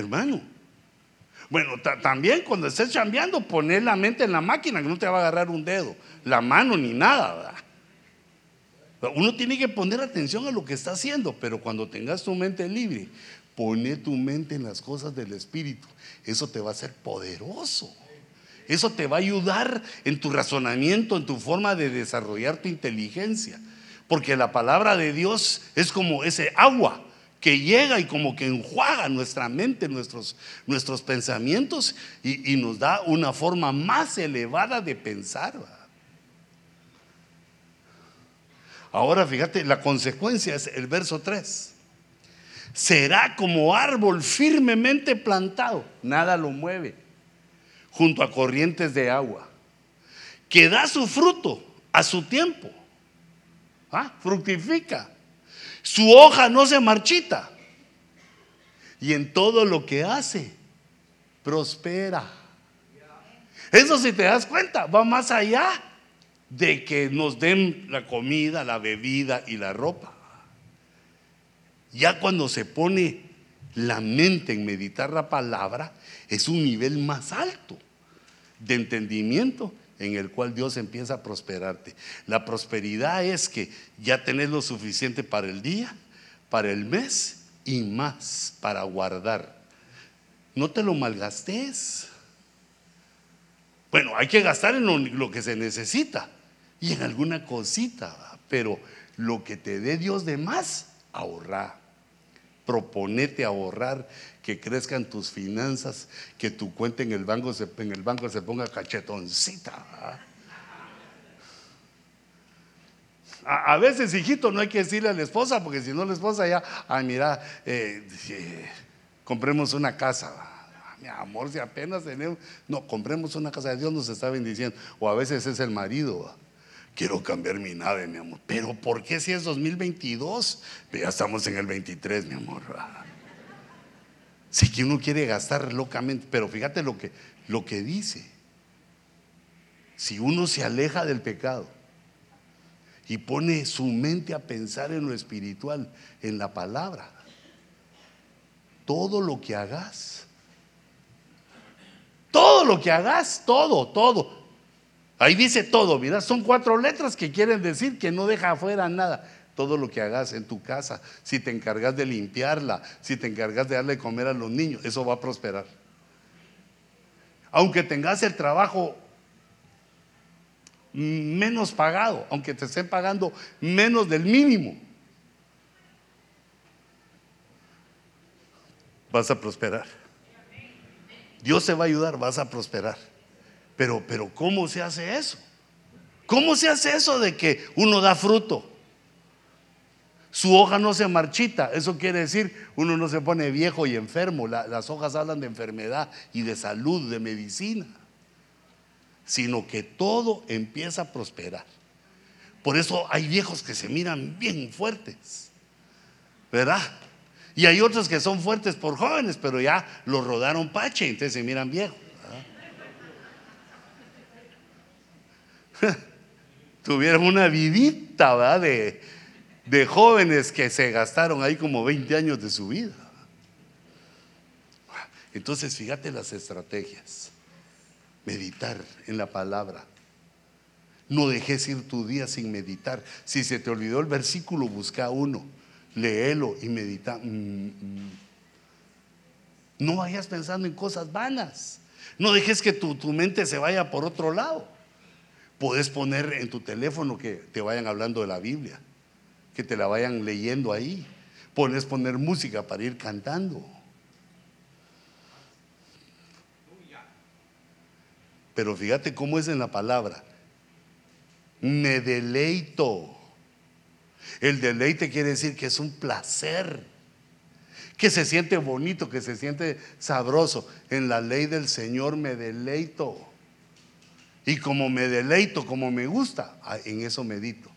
Speaker 1: hermano. Bueno, también cuando estés chambeando, poner la mente en la máquina, que no te va a agarrar un dedo, la mano ni nada. Uno tiene que poner atención a lo que está haciendo, pero cuando tengas tu mente libre, pone tu mente en las cosas del Espíritu. Eso te va a hacer poderoso. Eso te va a ayudar en tu razonamiento, en tu forma de desarrollar tu inteligencia. Porque la palabra de Dios es como ese agua que llega y como que enjuaga nuestra mente, nuestros, nuestros pensamientos y, nos da una forma más elevada de pensar. Ahora fíjate, la consecuencia es el verso 3. Será como árbol firmemente plantado, nada lo mueve, junto a corrientes de agua, que da su fruto a su tiempo. Fructifica su hoja no se marchita. Y en todo lo que hace, prospera. Eso si te das cuenta, va más allá de que nos den la comida, la bebida y la ropa. Ya cuando se pone la mente en meditar la palabra, es un nivel más alto de entendimiento en el cual Dios empieza a prosperarte. La prosperidad es que ya tenés lo suficiente para el día, para el mes y más para guardar. No te lo malgastes. Bueno, hay que gastar en lo, que se necesita y en alguna cosita, pero lo que te dé Dios de más, ahorra. Proponete ahorrar, que crezcan tus finanzas, que tu cuenta en el banco se, en el banco se ponga cachetoncita. A, veces, hijito, no hay que decirle a la esposa, porque si no la esposa ya, ay, mira, eh, compremos una casa. Mi amor, si apenas tenemos, no, compremos una casa, Dios nos está bendiciendo. O a veces es el marido quiero cambiar mi nave, mi amor. Pero ¿por qué si es 2022? Ya estamos en el 23, mi amor. Sí que uno quiere gastar locamente, pero fíjate lo que, lo que dice. Si uno se aleja del pecado y pone su mente a pensar en lo espiritual, en la palabra, todo lo que hagas, todo lo que hagas, todo, todo, Ahí dice todo, mira, son cuatro letras que quieren decir que no deja afuera nada. Todo lo que hagas en tu casa, si te encargas de limpiarla, si te encargas de darle comer a los niños, eso va a prosperar. Aunque tengas el trabajo menos pagado, aunque te estén pagando menos del mínimo, vas a prosperar. Dios te va a ayudar, vas a prosperar. Pero, pero ¿cómo se hace eso? ¿Cómo se hace eso de que uno da fruto? Su hoja no se marchita, eso quiere decir uno no se pone viejo y enfermo. las hojas hablan de enfermedad y de salud, de medicina, sino que todo empieza a prosperar. Por eso hay viejos que se miran bien fuertes, ¿verdad? Y hay otros que son fuertes por jóvenes, pero ya los rodaron pache, entonces se miran viejos. Tuvieron una vidita ¿verdad? De, de jóvenes que se gastaron ahí como 20 años de su vida. Entonces, fíjate las estrategias. Meditar en la palabra. No dejes ir tu día sin meditar. Si se te olvidó el versículo, busca uno, léelo y medita. Mm, mm. No vayas pensando en cosas vanas. No dejes que tu, tu mente se vaya por otro lado. Puedes poner en tu teléfono que te vayan hablando de la Biblia, que te la vayan leyendo ahí. Puedes poner música para ir cantando. Pero fíjate cómo es en la palabra. Me deleito. El deleite quiere decir que es un placer, que se siente bonito, que se siente sabroso. En la ley del Señor me deleito. Y como me deleito, como me gusta, ah, en eso medito.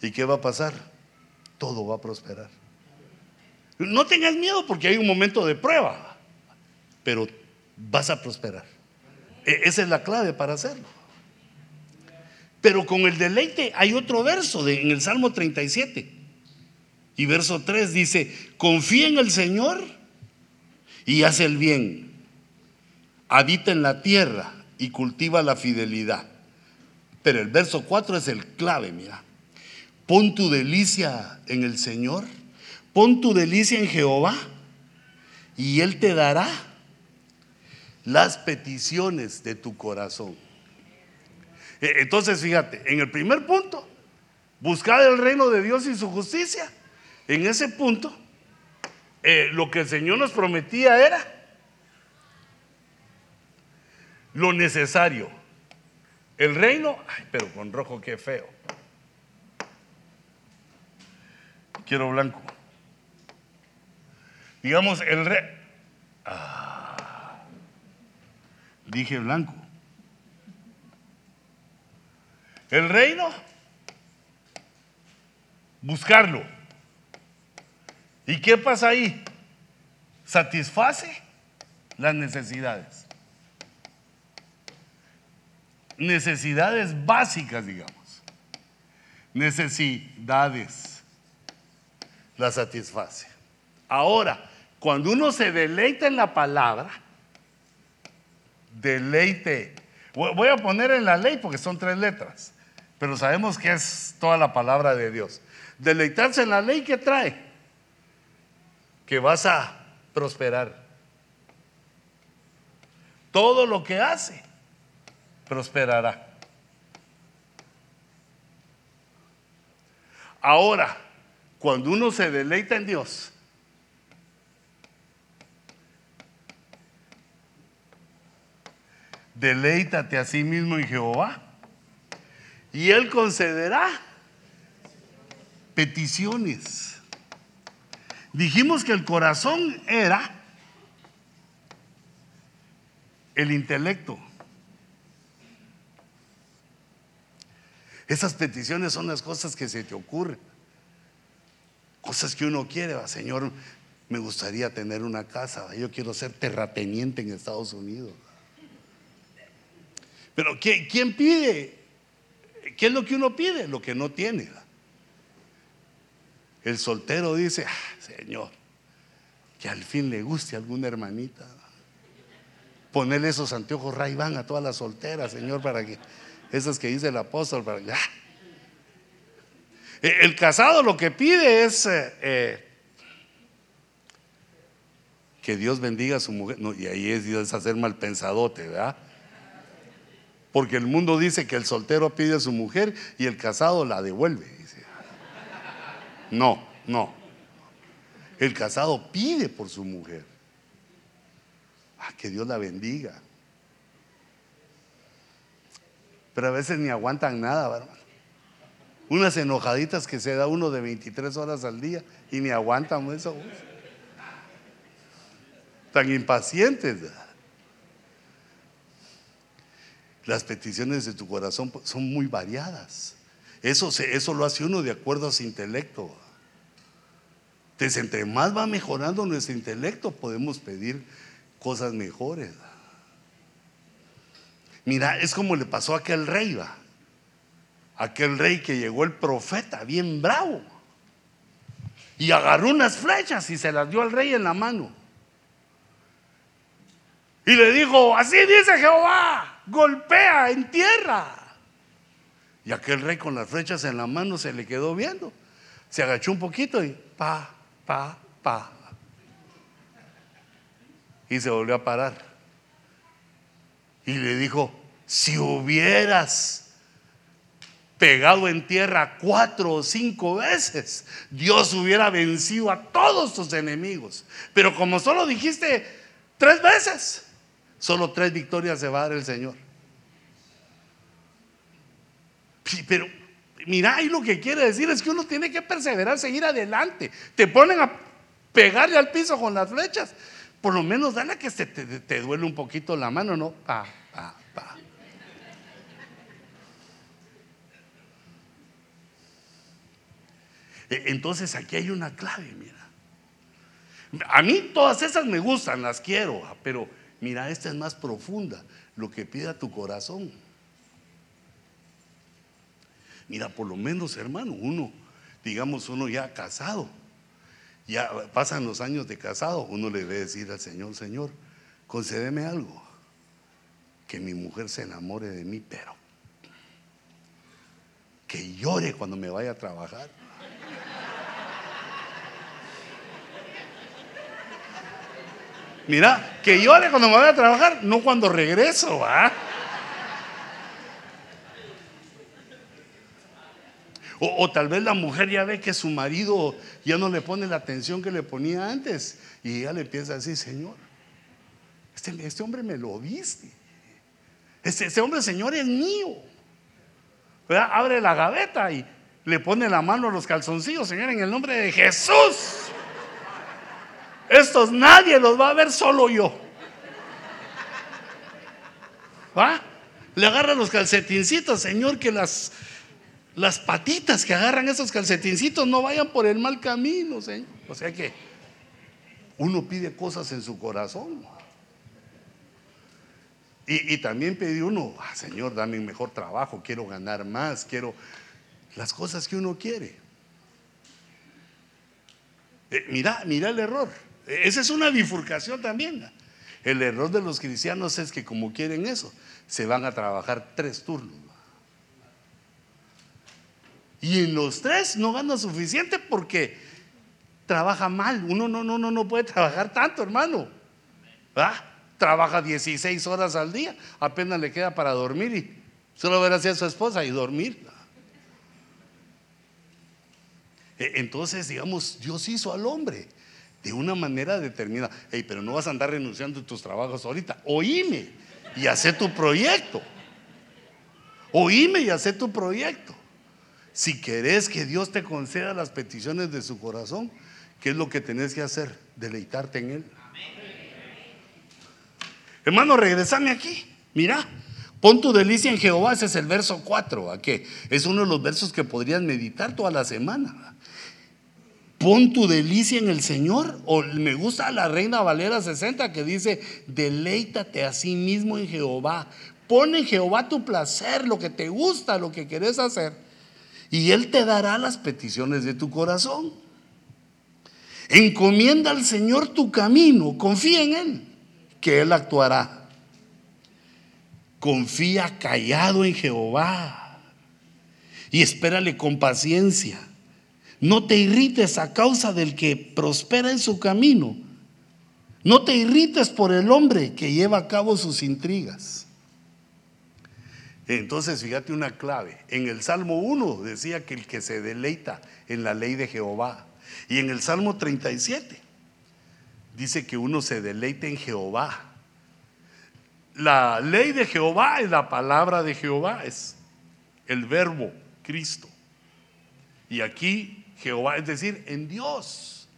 Speaker 1: ¿Y qué va a pasar? Todo va a prosperar. No tengas miedo porque hay un momento de prueba, pero vas a prosperar. E, esa es la clave para hacerlo. Pero con el deleite hay otro verso en el Salmo 37. Y verso 3 dice, confía en el Señor y hace el bien. Habita en la tierra y cultiva la fidelidad. Pero el verso 4 es el clave, mira. Pon tu delicia en el Señor, pon tu delicia en Jehová y Él te dará las peticiones de tu corazón. E, entonces, fíjate, en el primer punto, buscar el reino de Dios y su justicia. En ese punto, eh, lo que el Señor nos prometía era lo necesario. El reino, ay, pero con rojo qué feo. Quiero blanco. Digamos, el rey. Ah. Dije blanco. El reino, buscarlo. ¿Y qué pasa ahí? Satisface las necesidades. Necesidades básicas, digamos. Necesidades. Las satisface. Ahora, cuando uno se deleita en la palabra, deleite. Voy a poner en la ley porque son tres letras, pero sabemos que es toda la palabra de Dios. Deleitarse en la ley que trae, que vas a prosperar. Todo lo que hace, prosperará. Ahora, cuando uno se deleita en Dios, Deleítate a sí mismo en Jehová y Él concederá peticiones. Dijimos que el corazón era el intelecto. Esas peticiones son las cosas que se te ocurren. Cosas que uno quiere, Señor, me gustaría tener una casa, yo quiero ser terrateniente en Estados Unidos. Pero ¿quién pide? ¿Qué es lo que uno pide? Lo que no tiene. El soltero dice, ah, Señor, que al fin le guste a alguna hermanita. Ponerle esos anteojos Ray a todas las solteras, Señor, para que, esas que dice el apóstol, ah. e, El casado lo que pide es eh, eh, que Dios bendiga a su mujer. y ahí es Dios hacer mal pensadote, ¿verdad? Porque el mundo dice que el soltero pide a su mujer y el casado la devuelve. No, no. El casado pide por su mujer. Ah, que Dios la bendiga. Pero a veces ni aguantan nada, ¿verdad? Unas enojaditas que se da uno de 23 horas al día y ni aguantan eso. Tan impacientes. las peticiones de tu corazón son muy variadas. Eso, eso lo hace uno de acuerdo a su intelecto. Entonces, entre más va mejorando nuestro intelecto, podemos pedir cosas mejores. Mira, es como le pasó a aquel rey, va. Aquel rey que llegó el profeta, bien bravo. Y agarró unas flechas y se las dio al rey en la mano. Y le dijo, así dice Jehová, golpea en tierra. Y aquel rey con las flechas en la mano se le quedó viendo. Se agachó un poquito y pa, pa, pa. Y se volvió a parar. Y le dijo, si hubieras pegado en tierra cuatro o cinco veces, Dios hubiera vencido a todos tus enemigos. Pero como solo dijiste tres veces, solo tres victorias se va a dar el Señor. Pero mira, y lo que quiere decir es que uno tiene que perseverar, seguir adelante. Te ponen a pegarle al piso con las flechas. Por lo menos dale que te, te, duele un poquito la mano, ¿no? Pa, pa, pa. E, entonces aquí hay una clave, mira. A mí todas esas me gustan, las quiero, pero mira, esta es más profunda, lo que pida tu corazón. Mira, por lo menos, hermano, uno, digamos, uno ya casado, ya pasan los años de casado, uno le debe decir al Señor, Señor, concédeme algo, que mi mujer se enamore de mí, pero que llore cuando me vaya a trabajar. Mira, que llore cuando me vaya a trabajar, no cuando regreso, ¿va? O, tal vez la mujer ya ve que su marido ya no le pone la atención que le ponía antes y ella le empieza a decir, Señor, este, este hombre me lo viste. Este, este, hombre, Señor, es mío. Abre la gaveta y le pone la mano a los calzoncillos, Señor, en el nombre de Jesús. Estos nadie los va a ver, solo yo. ¿Va? Le agarra los calcetincitos, Señor, que las las patitas que agarran esos calcetincitos no vayan por el mal camino, Señor. O sea que uno pide cosas en su corazón. Y, también pide uno, ah, Señor, dame un mejor trabajo, quiero ganar más, quiero las cosas que uno quiere. Eh, mira, mira el error. Esa es una bifurcación también. El error de los cristianos es que como quieren eso, se van a trabajar tres turnos. Y en los tres no gana suficiente porque trabaja mal. Uno no, no, no, no puede trabajar tanto, hermano. Trabaja 16 horas al día, apenas le queda para dormir y solo ver hacia su esposa y dormir. E, entonces, digamos, Dios hizo al hombre de una manera determinada. Hey, pero no vas a andar renunciando a tus trabajos ahorita. Oíme y hace tu proyecto. Oíme y hace tu proyecto. Si querés que Dios te conceda las peticiones de su corazón, ¿qué es lo que tenés que hacer? Deleitarte en Él. Hermano, regresame aquí. Mira, pon tu delicia en Jehová, ese es el verso 4. ¿A qué? Es uno de los versos que podrías meditar toda la semana. Pon tu delicia en el Señor. O me gusta la Reina Valera 60 que dice, deleítate a sí mismo en Jehová. Pon en Jehová tu placer, lo que te gusta, lo que querés hacer y Él te dará las peticiones de tu corazón. Encomienda al Señor tu camino, confía en Él, que Él actuará. Confía callado en Jehová y espérale con paciencia. No te irrites a causa del que prospera en su camino. No te irrites por el hombre que lleva a cabo sus intrigas. Entonces, fíjate una clave. En el Salmo 1 decía que el que se deleita en la ley de Jehová. Y en el Salmo 37 dice que uno se deleita en Jehová. La ley de Jehová es la palabra de Jehová, es el verbo Cristo. Y aquí Jehová, es decir, en Dios.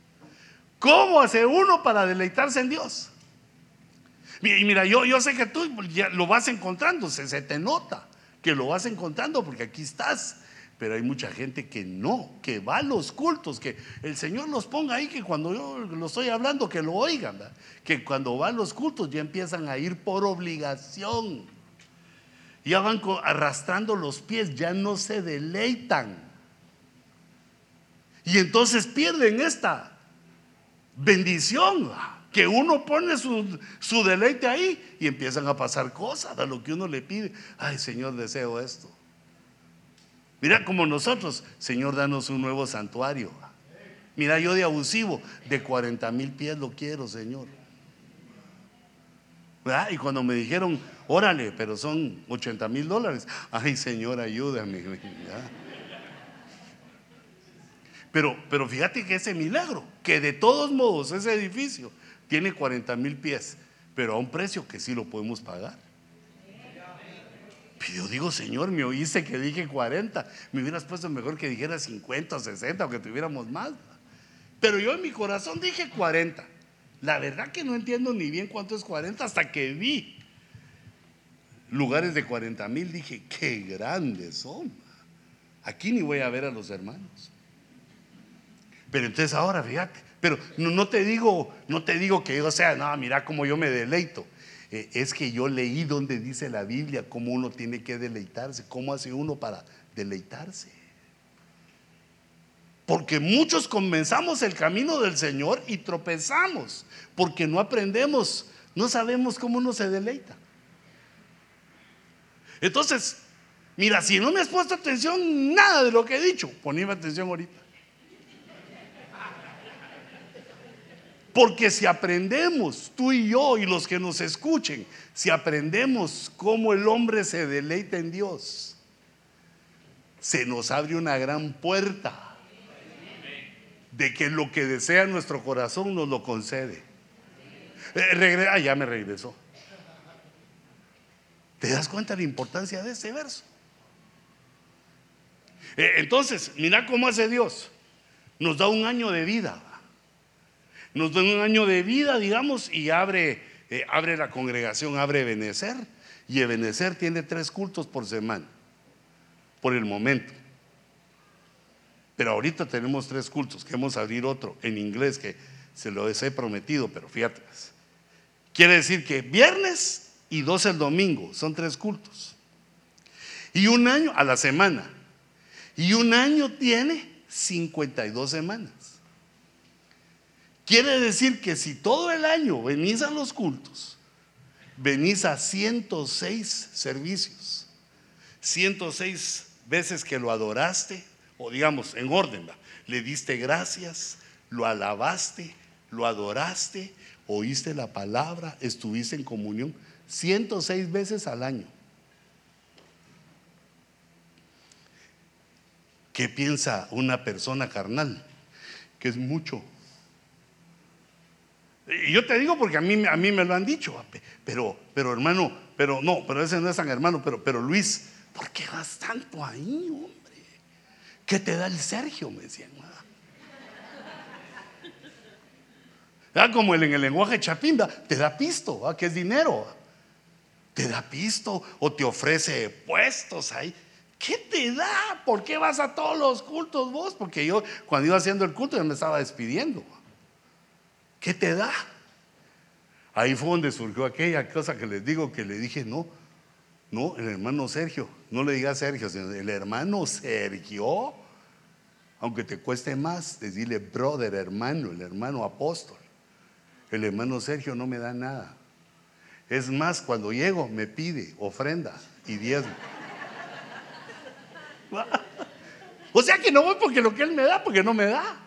Speaker 1: ¿Cómo hace uno para deleitarse en Dios? Y mira, yo, yo sé que tú lo vas encontrando, se, se te nota que lo vas encontrando porque aquí estás. Pero hay mucha gente que no, que va a los cultos, que el Señor los ponga ahí, que cuando yo lo estoy hablando, que lo oigan, que cuando van a los cultos ya empiezan a ir por obligación. Ya van arrastrando los pies, ya no se deleitan. Y entonces pierden esta bendición, que uno pone su, su deleite ahí y empiezan a pasar cosas a lo que uno le pide. Ay, Señor, deseo esto. Mira como nosotros, Señor, danos un nuevo santuario. Mira, yo de abusivo, de 40 mil pies lo quiero, Señor. Y cuando me dijeron, órale, pero son 80 mil dólares. Ay, Señor, ayúdame. Pero, pero fíjate que ese milagro, que de todos modos ese edificio tiene 40 mil pies, pero a un precio que sí lo podemos pagar. Yo digo, Señor, me oíste que dije 40. Me hubieras puesto mejor que dijera 50 o 60 o que tuviéramos más. Pero yo en mi corazón dije 40. La verdad que no entiendo ni bien cuánto es 40 hasta que vi lugares de 40 mil. Dije, qué grandes son. Aquí ni voy a ver a los hermanos. Pero entonces ahora, fíjate. Pero no, te digo, no te digo que yo sea, no, mira cómo yo me deleito. Eh, es que yo leí donde dice la Biblia cómo uno tiene que deleitarse, cómo hace uno para deleitarse. Porque muchos comenzamos el camino del Señor y tropezamos, porque no aprendemos, no sabemos cómo uno se deleita. Entonces, mira, si no me has puesto atención nada de lo que he dicho, poníme atención ahorita. Porque si aprendemos, tú y yo y los que nos escuchen, si aprendemos cómo el hombre se deleita en Dios, se nos abre una gran puerta de que lo que desea nuestro corazón nos lo concede. Eh, ah, ya me regresó. ¿Te das cuenta de la importancia de este verso? Eh, entonces, mira cómo hace Dios. Nos da un año de vida nos da un año de vida, digamos, y abre, eh, abre la congregación, abre Ebenecer. Y Ebenecer tiene tres cultos por semana, por el momento. Pero ahorita tenemos tres cultos, queremos abrir otro en inglés que se lo he prometido, pero fíjate. Quiere decir que viernes y dos el domingo, son tres cultos. Y un año a la semana. Y un año tiene 52 semanas. Quiere decir que si todo el año venís a los cultos, venís a 106 servicios, 106 veces que lo adoraste, o digamos en orden, le diste gracias, lo alabaste, lo adoraste, oíste la palabra, estuviste en comunión, 106 veces al año. ¿Qué piensa una persona carnal? Que es mucho. Y yo te digo porque a mí, a mí me lo han dicho, pero, pero hermano, pero no, pero ese no es tan hermano, pero, pero Luis, ¿por qué vas tanto ahí, hombre? ¿Qué te da el Sergio? Me decían. ¿Ah? Como en el lenguaje chapinda, te da pisto, ¿ah? que es dinero. Te da pisto o te ofrece puestos ahí. ¿Qué te da? ¿Por qué vas a todos los cultos vos? Porque yo cuando iba haciendo el culto ya me estaba despidiendo. ¿Qué te da? Ahí fue donde surgió aquella cosa que les digo que le dije, no, no, el hermano Sergio, no le digas Sergio, sino el hermano Sergio, aunque te cueste más decirle brother, hermano, el hermano apóstol. El hermano Sergio no me da nada. Es más, cuando llego me pide ofrenda y diezmo. o sea que no voy porque lo que él me da, porque no me da.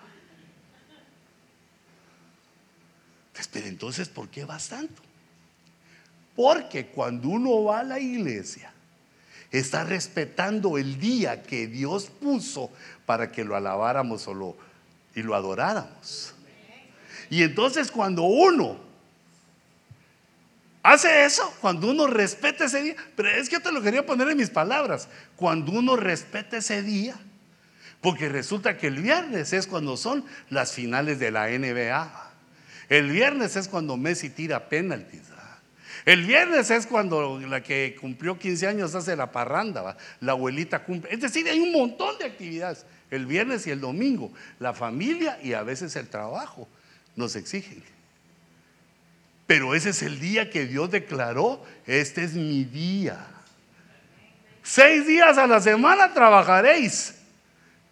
Speaker 1: Pero entonces, ¿por qué vas tanto? Porque cuando uno va a la iglesia, está respetando el día que Dios puso para que lo alabáramos y lo adoráramos. Y entonces cuando uno hace eso, cuando uno respeta ese día, pero es que yo te lo quería poner en mis palabras, cuando uno respeta ese día, porque resulta que el viernes es cuando son las finales de la NBA. El viernes es cuando Messi tira penaltis. El viernes es cuando la que cumplió 15 años hace la parranda, la abuelita cumple. Es decir, hay un montón de actividades. El viernes y el domingo, la familia y a veces el trabajo nos exigen. Pero ese es el día que Dios declaró, este es mi día. Seis días a la semana trabajaréis,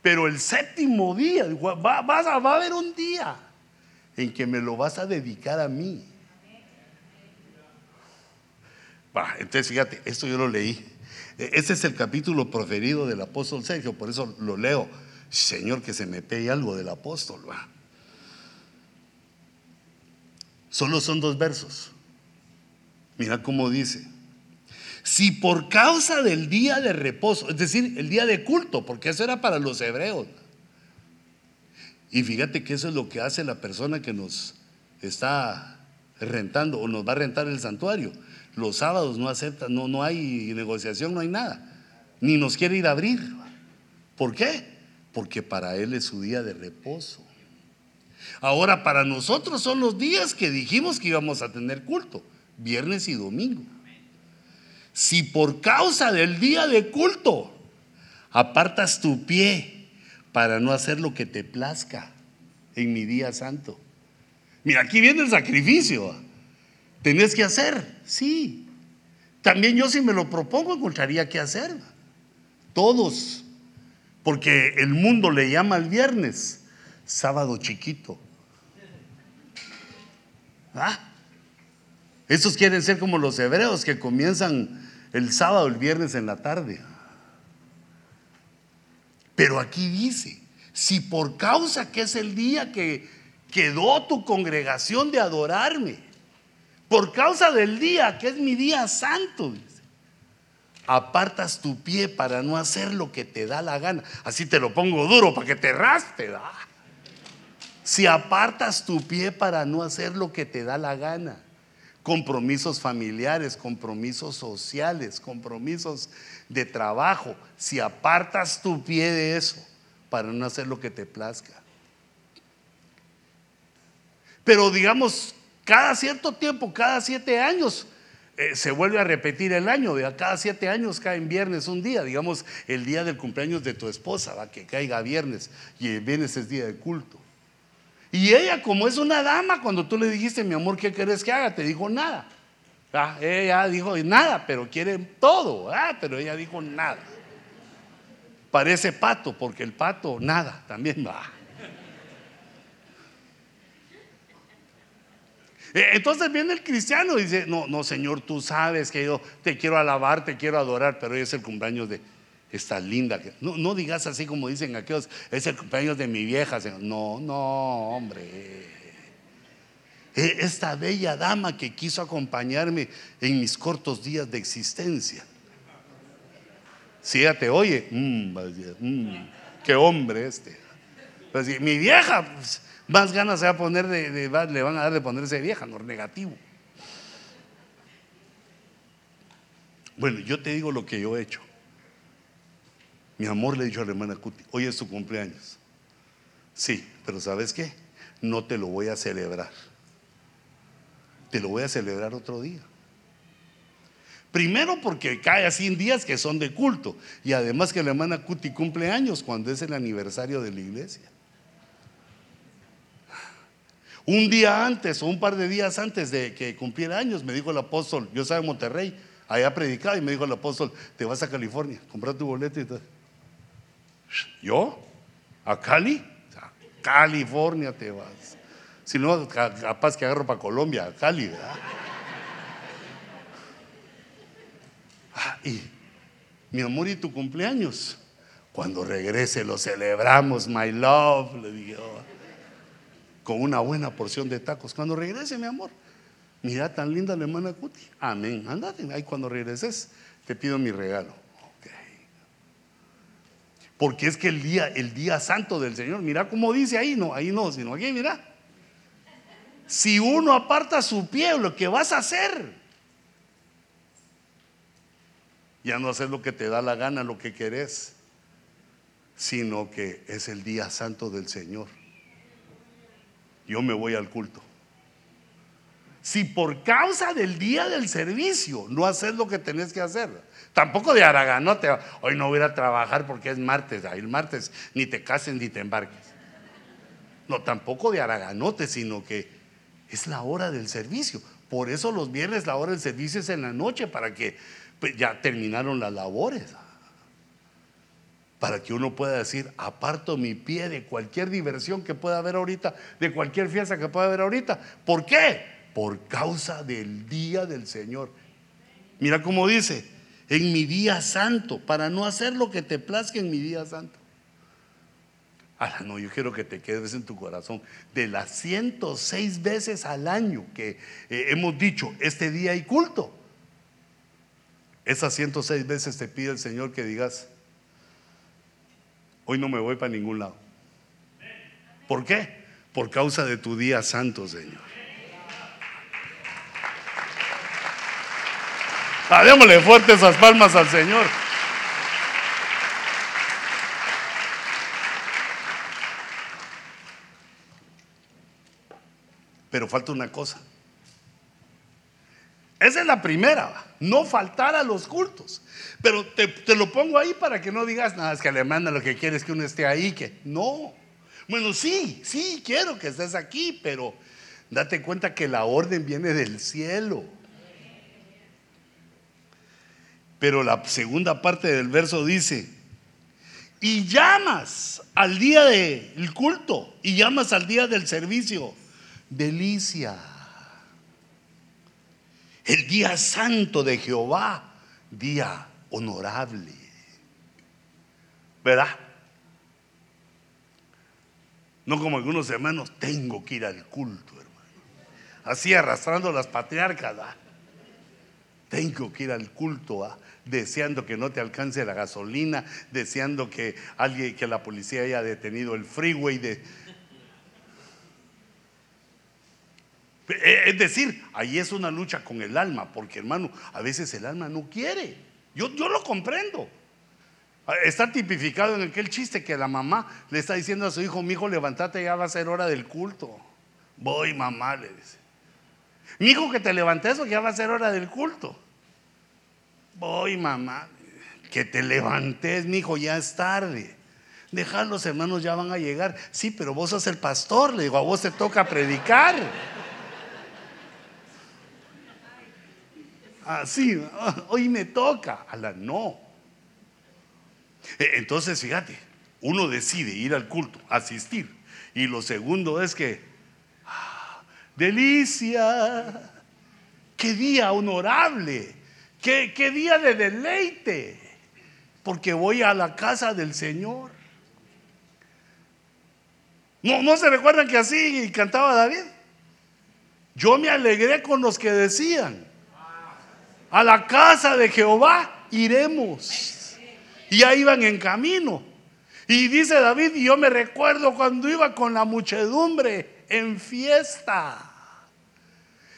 Speaker 1: pero el séptimo día, va, va a haber un día en que me lo vas a dedicar a mí. entonces fíjate, esto yo lo leí. E, ese es el capítulo preferido del apóstol Sergio, por eso lo leo. Señor, que se me pegue algo del apóstol. Solo son dos versos. Mira cómo dice. Si por causa del día de reposo, es decir, el día de culto, porque eso era para los hebreos. Y fíjate que eso es lo que hace la persona que nos está rentando o nos va a rentar el santuario. Los sábados no acepta, no, no hay negociación, no hay nada. Ni nos quiere ir a abrir. ¿Por qué? Porque para él es su día de reposo. Ahora, para nosotros son los días que dijimos que íbamos a tener culto, viernes y domingo. Si por causa del día de culto apartas tu pie para no hacer lo que te plazca en mi día santo. Mira, aquí viene el sacrificio. ¿Tenés que hacer? Sí. También yo si me lo propongo encontraría que hacer. Todos. Porque el mundo le llama el viernes sábado chiquito. ¿Ah? Esos quieren ser como los hebreos que comienzan el sábado, el viernes en la tarde. Pero aquí dice, si por causa que es el día que quedó tu congregación de adorarme, por causa del día, que es mi día santo, apartas tu pie para no hacer lo que te da la gana. Así te lo pongo duro para que te raspe. Si apartas tu pie para no hacer lo que te da la gana, compromisos familiares, compromisos sociales, compromisos de trabajo, si apartas tu pie de eso para no hacer lo que te plazca. Pero digamos, cada cierto tiempo, cada siete años, eh, se vuelve a repetir el año. De cada siete años cae en viernes un día, digamos el día del cumpleaños de tu esposa, va que caiga viernes y el viernes es día de culto. Y ella, como es una dama, cuando tú le dijiste, mi amor, ¿qué querés que haga? Te dijo nada. Ah, ella dijo nada, pero quiere todo. Ah, pero ella dijo nada. Parece pato, porque el pato nada también va. Eh, entonces viene el cristiano y dice, no, no, Señor, tú sabes que yo te quiero alabar, te quiero adorar, pero hoy es el cumpleaños de esta linda. No, no digas así como dicen aquellos, es el cumpleaños de mi vieja. No, no, hombre. Eh, esta bella dama que quiso acompañarme en mis cortos días de existencia. Si ella te oye, mm, mm, qué hombre este. Pues, mi vieja, pues, más ganas a poner de, le van a dar de ponerse vieja, no negativo. Bueno, yo te digo lo que yo he hecho. Mi amor le dijo a la hermana Cuti, hoy es su cumpleaños. Sí, pero ¿sabes qué? No te lo voy a celebrar. Te lo voy a celebrar otro día. Primero porque cae así en días que son de culto. Y además que la hermana Cuti cumple años cuando es el aniversario de la iglesia. Un día antes o un par de días antes de que cumpliera años, me dijo el apóstol, yo estaba en Monterrey, allá predicaba y me dijo el apóstol, te vas a California, compra tu boleto y todo. ¿Yo? ¿A Cali? A California te vas. Si no, capaz que agarro para Colombia, Cali, ¿verdad? Ah, y mi amor, ¿y tu cumpleaños? Cuando regrese lo celebramos, my love, le digo con una buena porción de tacos. Cuando regrese, mi amor, mira tan linda la hermana Cuti. Amén. Andate, ahí cuando regreses, te pido mi regalo. Porque es que el día, el día santo del Señor, mira cómo dice ahí, no, ahí no, sino aquí, mira. Si uno aparta su pie, lo que vas a hacer, ya no hacer lo que te da la gana, lo que querés, sino que es el día santo del Señor yo me voy al culto. si por causa del día del servicio no haces lo que tenés que hacer. Tampoco de araganote, hoy no voy a trabajar porque es martes, ahí el martes ni te cases ni te embarques. No, tampoco de araganote, sino que es la hora del servicio. Por eso los viernes la hora del servicio es en la noche, para que pues, ya terminaron las labores. Para que uno pueda decir, aparto mi pie de cualquier diversión que pueda haber ahorita, de cualquier fiesta que pueda haber ahorita. ¿Por qué? por causa del día del Señor. Mira cómo dice, en mi día santo, para no hacer lo que te plazca en mi día santo. Ahora, no, yo quiero que te quedes en tu corazón. De las 106 veces al año que eh, hemos dicho, este día hay culto, esas 106 veces te pide el Señor que digas, hoy no me voy para ningún lado. ¿Por qué? Por causa de tu día santo, Señor. Démosle fuerte esas palmas al Señor. Pero falta una cosa. Esa es la primera, no faltar a los cultos. Pero te, te, lo pongo ahí para que no digas nada, es que le manda lo que quieres que uno esté ahí, que no. Bueno, sí, sí, quiero que estés aquí, pero date cuenta que la orden viene del cielo. Pero la segunda parte del verso dice, y llamas al día del culto, y llamas al día del servicio, delicia. El día santo de Jehová, día honorable. ¿Verdad? No como algunos hermanos, tengo que ir al culto, hermano. Así arrastrando las patriarcas. Tengo que ir al culto. deseando que no te alcance la gasolina, deseando que alguien, que la policía haya detenido el freeway de... Es decir, ahí es una lucha con el alma, porque hermano, a veces el alma no quiere. Yo, yo lo comprendo. Está tipificado en aquel chiste que la mamá le está diciendo a su hijo, mi hijo, levántate, ya va a ser hora del culto. Voy, mamá, le dice. Mi hijo, que te levantes, ya va a ser hora del culto. Voy, mamá, que te levantes, mi hijo, ya es tarde. Dejar los hermanos ya van a llegar. Sí, pero vos sos el pastor, le digo, a vos te toca predicar. Así, hoy me toca. A no. E, entonces, fíjate, uno decide ir al culto, asistir. Y lo segundo es que, ah, delicia, qué día honorable Qué, día de deleite, porque voy a la casa del Señor. No, no se recuerdan que así cantaba David. Yo me alegré con los que decían, a la casa de Jehová iremos. Y ahí iban en camino. Y dice David, yo me recuerdo cuando iba con la muchedumbre en fiesta.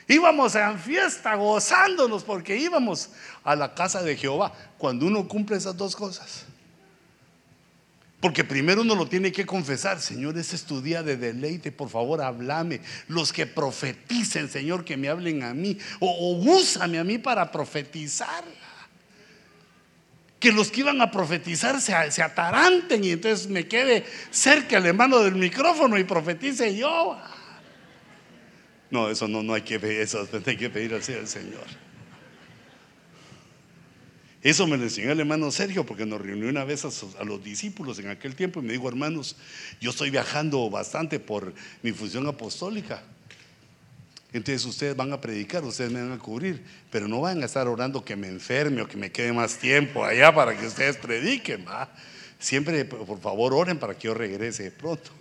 Speaker 1: Íbamos en fiesta gozándonos porque íbamos a la casa de Jehová. Cuando uno cumple esas dos cosas. Porque primero uno lo tiene que confesar, Señor, ese es tu día de deleite, por favor, háblame. Los que profeticen, Señor, que me hablen a mí. O, úsame a mí para profetizar. Que los que iban a profetizar se, se ataranten y entonces me quede cerca el hermano del micrófono y profetice yo. No, eso no, no hay que pedir, eso hay que pedir al Señor. Eso me lo enseñó el hermano Sergio porque nos reunió una vez a, los discípulos en aquel tiempo y me dijo, hermanos, yo estoy viajando bastante por mi función apostólica. Entonces ustedes van a predicar, ustedes me van a cubrir, pero no van a estar orando que me enferme o que me quede más tiempo allá para que ustedes prediquen. ¿va? Siempre, por favor, oren para que yo regrese pronto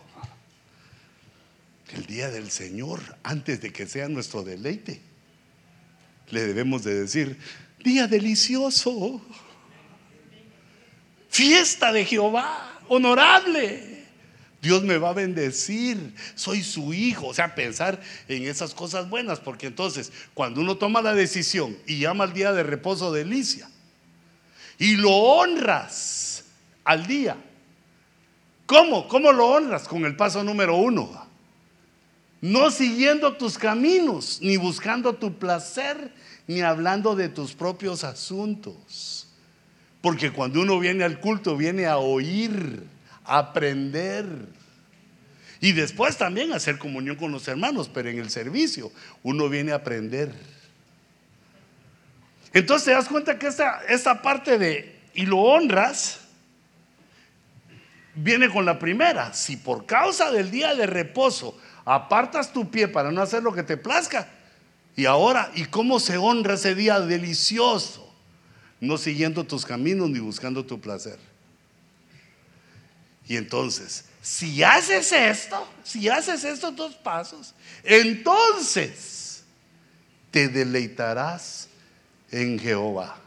Speaker 1: el día del Señor, antes de que sea nuestro deleite, le debemos de decir, día delicioso, fiesta de Jehová, honorable. Dios me va a bendecir, soy su hijo. O sea, pensar en esas cosas buenas, porque entonces cuando uno toma la decisión y llama al día de reposo delicia y lo honras al día, ¿cómo? ¿Cómo lo honras? Con el paso número uno no siguiendo tus caminos, ni buscando tu placer, ni hablando de tus propios asuntos. Porque cuando uno viene al culto, viene a oír, aprender. Y después también a hacer comunión con los hermanos, pero en el servicio uno viene a aprender. Entonces te das cuenta que esta, esta parte de, y lo honras, viene con la primera. Si por causa del día de reposo apartas tu pie para no hacer lo que te plazca, y ahora, ¿y cómo se honra ese día delicioso? No siguiendo tus caminos ni buscando tu placer. Y entonces, si haces esto, si haces estos dos pasos, entonces te deleitarás en Jehová.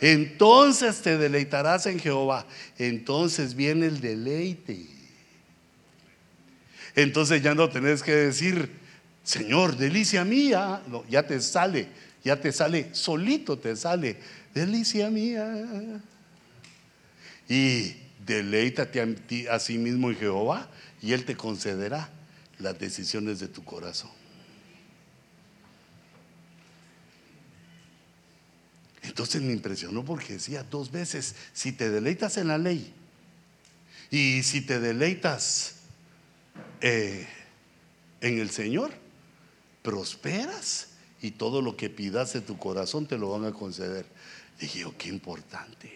Speaker 1: Entonces te deleitarás en Jehová. Entonces viene el deleite. Entonces ya no tenés que decir, Señor, delicia mía. No, ya te sale, ya te sale, solito te sale, delicia mía. Y deleítate a, a sí mismo en Jehová y Él te concederá las decisiones de tu corazón. Entonces me impresionó porque decía dos veces, si te deleitas en la ley y si te deleitas eh, en el Señor, prosperas y todo lo que pidas de tu corazón te lo van a conceder. Dije yo, qué importante.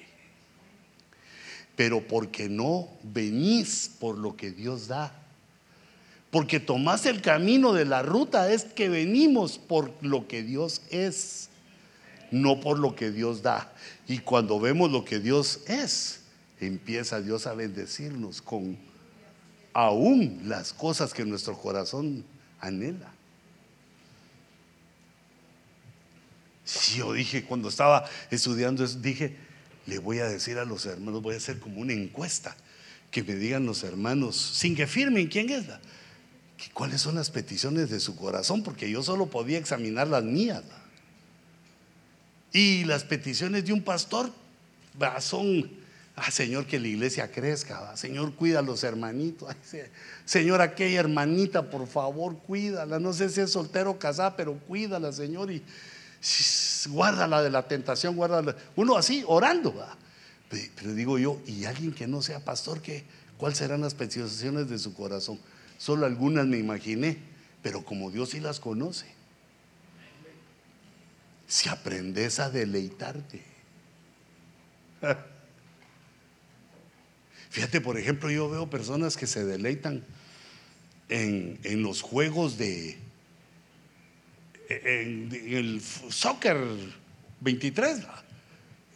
Speaker 1: Pero porque no venís por lo que Dios da. Porque tomás el camino de la ruta es que venimos por lo que Dios es, no por lo que Dios da. Y cuando vemos lo que Dios es, empieza Dios a bendecirnos con aún las cosas que nuestro corazón anhela. Yo dije, cuando estaba estudiando dije, le voy a decir a los hermanos, voy a hacer como una encuesta, que me digan los hermanos, sin que firmen quién es, la, cuáles son las peticiones de su corazón, porque yo solo podía examinar las mías. Y las peticiones de un pastor son, ah, Señor, que la iglesia crezca, Señor, cuida a los hermanitos, Señor, aquella hermanita, por favor, cuídala, no sé si es soltero o casada, pero cuídala, Señor, y guárdala de la tentación, guárdala. Uno así, orando. Pero digo yo, ¿y alguien que no sea pastor, qué? ¿Cuáles serán las peticiones de su corazón? Solo algunas me imaginé, pero como Dios sí las conoce. Si aprendes a deleitarte. Fíjate, por ejemplo, yo veo personas que se deleitan en, en los juegos de, en, el soccer 23,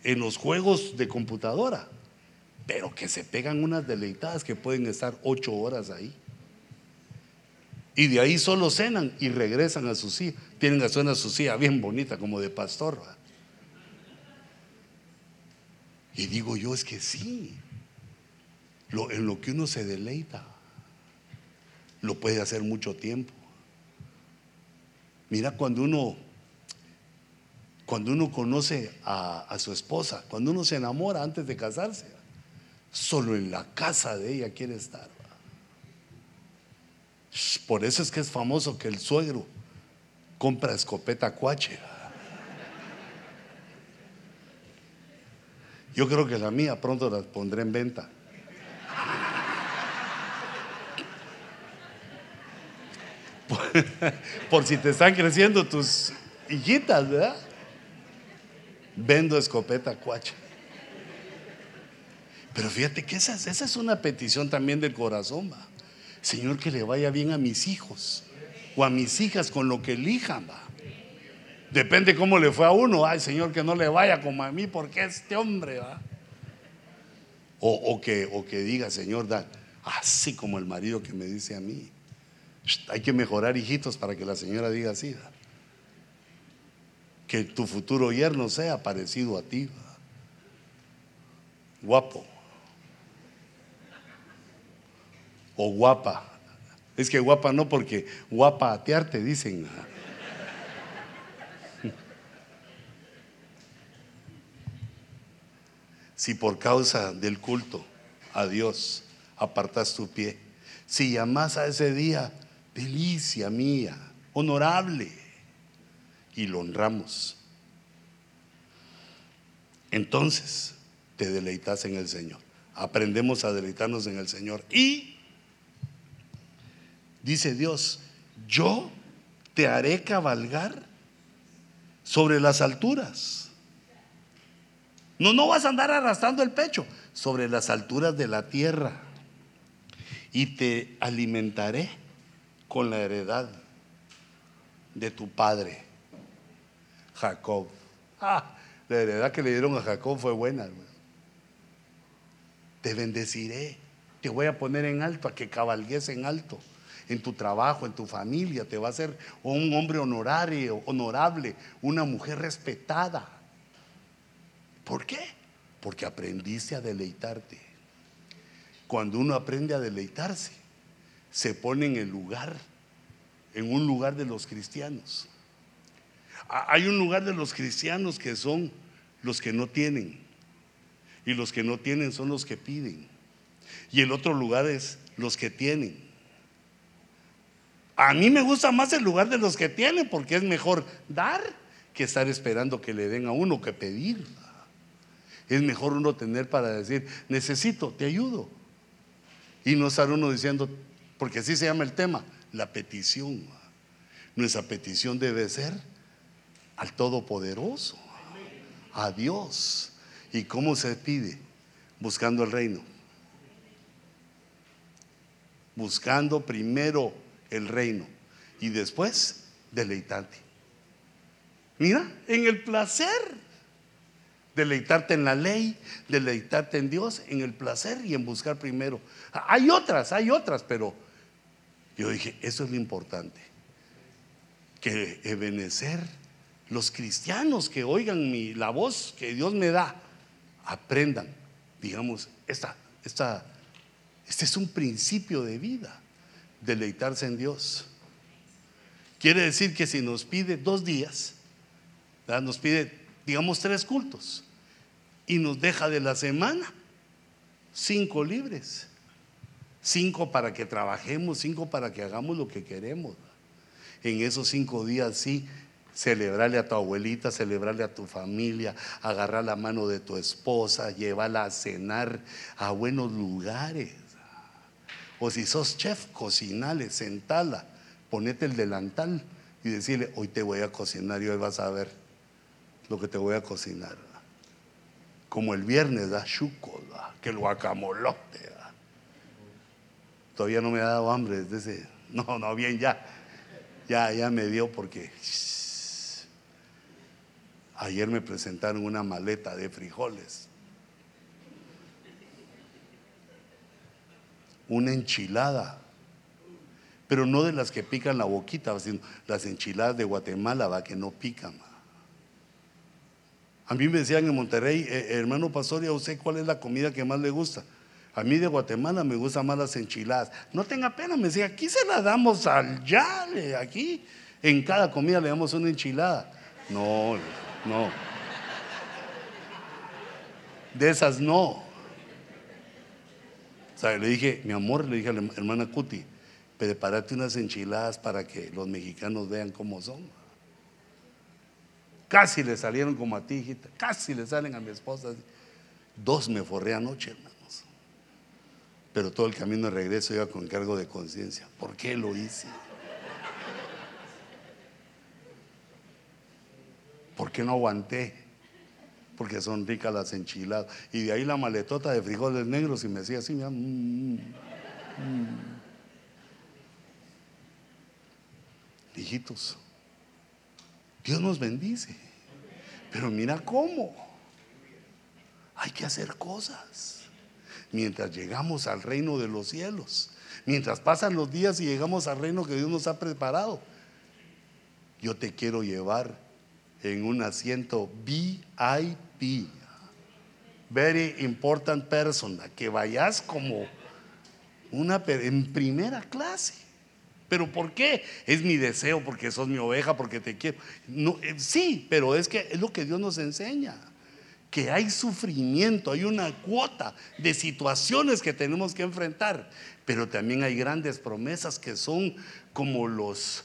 Speaker 1: en los juegos de computadora, pero que se pegan unas deleitadas que pueden estar ocho horas ahí. Y de ahí solo cenan y regresan a su silla. Tienen a su silla bien bonita, como de pastor. Y digo yo, es que sí, en lo que uno se deleita, lo puede hacer mucho tiempo. Mira, cuando uno, cuando uno conoce a, su esposa, cuando uno se enamora antes de casarse, solo en la casa de ella quiere estar. Por eso es que es famoso que el suegro compra escopeta cuache. Yo creo que la mía pronto la pondré en venta. por si te están creciendo tus hijitas, ¿verdad? Vendo escopeta cuacha. Pero fíjate que esa, es una petición también del corazón, va. Señor, que le vaya bien a mis hijos o a mis hijas con lo que elijan, va. Depende cómo le fue a uno. Ay, Señor, que no le vaya como a mí, porque este hombre va. O, que, o que diga, Señor, da, así como el marido que me dice a mí. Hay que mejorar, hijitos, para que la señora diga así. Que tu futuro yerno sea parecido a ti. Guapo. O guapa. Es que guapa no porque guapa atearte, dicen. Si por causa del culto a Dios apartas tu pie, si llamas a ese día delicia mía, honorable, y lo honramos. Entonces te deleitas en el Señor. Aprendemos a deleitarnos en el Señor. Y dice Dios, yo te haré cabalgar sobre las alturas. No, no vas a andar arrastrando el pecho sobre las alturas de la tierra. Y te alimentaré con la heredad de tu padre, Jacob. Ah, la heredad que le dieron a Jacob fue buena, Te bendeciré, te voy a poner en alto, a que cabalgues en alto. En tu trabajo, en tu familia, te va a hacer un hombre honorario, honorable, una mujer respetada. ¿Por qué? Porque aprendiste a deleitarte. Cuando uno aprende a deleitarse, se pone en el lugar, en un lugar de los cristianos. Hay un lugar de los cristianos que son los que no tienen. Y los que no tienen son los que piden. Y el otro lugar es los que tienen. A mí me gusta más el lugar de los que tienen porque es mejor dar que estar esperando que le den a uno que pedir. Es mejor uno tener para decir, necesito, te ayudo. Y no estar uno diciendo, porque así se llama el tema, la petición. Nuestra petición debe ser al Todopoderoso, a Dios. ¿Y cómo se pide? Buscando el reino. Buscando primero el reino y después deleitarte. Mira, en el placer. Deleitarte en la ley, deleitarte en Dios, en el placer y en buscar primero. Hay otras, hay otras, pero yo dije, eso es lo importante. Que ebenecer los cristianos que oigan mi, la voz que Dios me da, aprendan, digamos, esta, esta, este es un principio de vida, deleitarse en Dios. Quiere decir que si nos pide dos días, nos pide, digamos, tres cultos, y nos deja de la semana cinco libres, cinco para que trabajemos, cinco para que hagamos lo que queremos. En esos cinco días sí Celebrarle a tu abuelita, celebrarle a tu familia, agarrar la mano de tu esposa, llevarla a cenar a buenos lugares. O si sos chef, cocinale, sentala, ponete el delantal y decirle, hoy te voy a cocinar y hoy vas a ver lo que te voy a cocinar. Como el viernes da chuco, que el guacamolote. Todavía no me ha dado hambre desde ese. No, no, bien, ya. Ya, ya me dio porque Ayer me presentaron una maleta de frijoles. Una enchilada. Pero no de las que pican la boquita, sino las enchiladas de Guatemala, va, que no pican. A mí me decían en Monterrey, eh, hermano pastor, ¿y a usted cuál es la comida que más le gusta? A mí de Guatemala me gustan más las enchiladas. No tenga pena, me decía, aquí se la damos al yale, aquí en cada comida le damos una enchilada. No, no. De esas no. O sea, le dije, mi amor, le dije a la hermana Cuti, prepárate unas enchiladas para que los mexicanos vean cómo son. Casi le salieron como a ti. Casi le salen a mi esposa. Dos me forré anoche, hermanos. Pero todo el camino de regreso iba con cargo de conciencia. ¿Por qué lo hice? ¿Por qué no aguanté? Porque son ricas las enchiladas. Y de ahí la maletota de frijoles negros y me decía así, mira, mm, mm. Hijitos, Dios nos bendice. Pero mira cómo. Hay que hacer cosas. Mientras llegamos al reino de los cielos. Mientras pasan los días y llegamos al reino que Dios nos ha preparado. Yo te quiero llevar en un asiento VIP. Very important person. Que vayas como una en primera clase. ¿Pero por qué? Es mi deseo, porque sos mi oveja, porque te quiero. No, eh, sí, pero es que es lo que Dios nos enseña. Que hay sufrimiento, hay una cuota de situaciones que tenemos que enfrentar, pero también hay grandes promesas que son como los,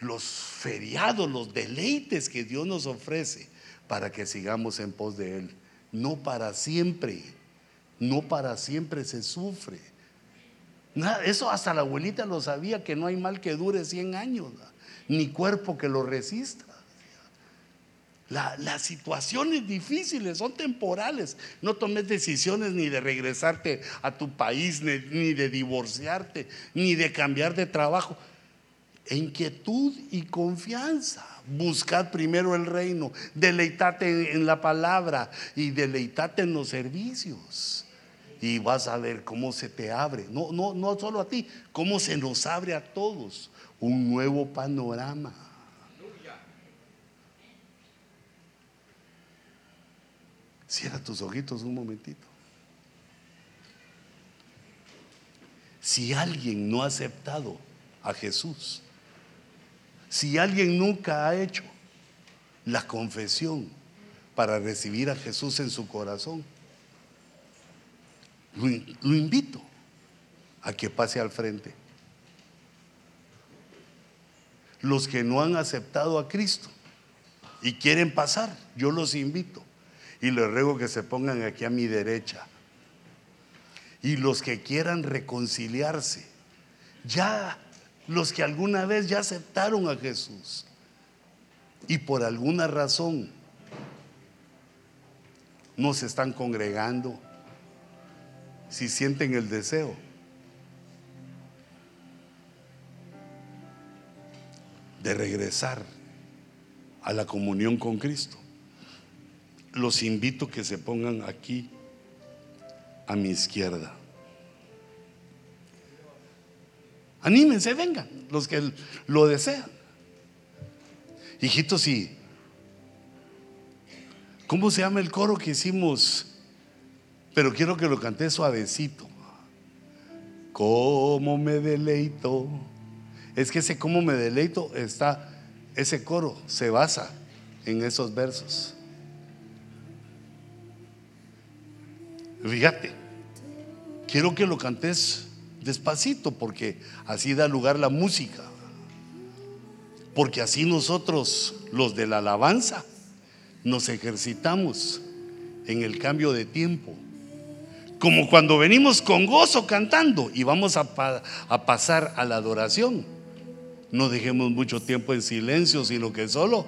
Speaker 1: los feriados, los deleites que Dios nos ofrece para que sigamos en pos de Él. No para siempre, no para siempre se sufre. eso hasta la abuelita lo sabía, que no hay mal que dure 100 años, ni cuerpo que lo resista las situaciones difíciles son temporales. No tomes decisiones ni de regresarte a tu país, ni, de divorciarte, ni de cambiar de trabajo. Inquietud y confianza. Buscad primero el reino, deleitate en la palabra y deleitate en los servicios. Y vas a ver cómo se te abre, no, no, no solo a ti, cómo se nos abre a todos un nuevo panorama. Cierra tus ojitos un momentito. Si alguien no ha aceptado a Jesús, si alguien nunca ha hecho la confesión para recibir a Jesús en su corazón, lo, lo invito a que pase al frente. Los que no han aceptado a Cristo y quieren pasar, yo los invito y les ruego que se pongan aquí a mi derecha. Y los que quieran reconciliarse, ya los que alguna vez ya aceptaron a Jesús y por alguna razón no se están congregando, si sienten el deseo. de regresar a la comunión con Cristo los invito que se pongan aquí a mi izquierda. Anímense, vengan, los que lo desean. Hijitos, y ¿cómo se llama el coro que hicimos? Pero quiero que lo canté suavecito. ¿Cómo me deleito? Es que ese cómo me deleito está, ese coro se basa en esos versos. Fíjate, quiero que lo cantes despacito porque así da lugar la música. Porque así nosotros, los de la alabanza, nos ejercitamos en el cambio de tiempo. Como cuando venimos con gozo cantando y vamos a, a pasar a la adoración. No dejemos mucho tiempo en silencio, sino que solo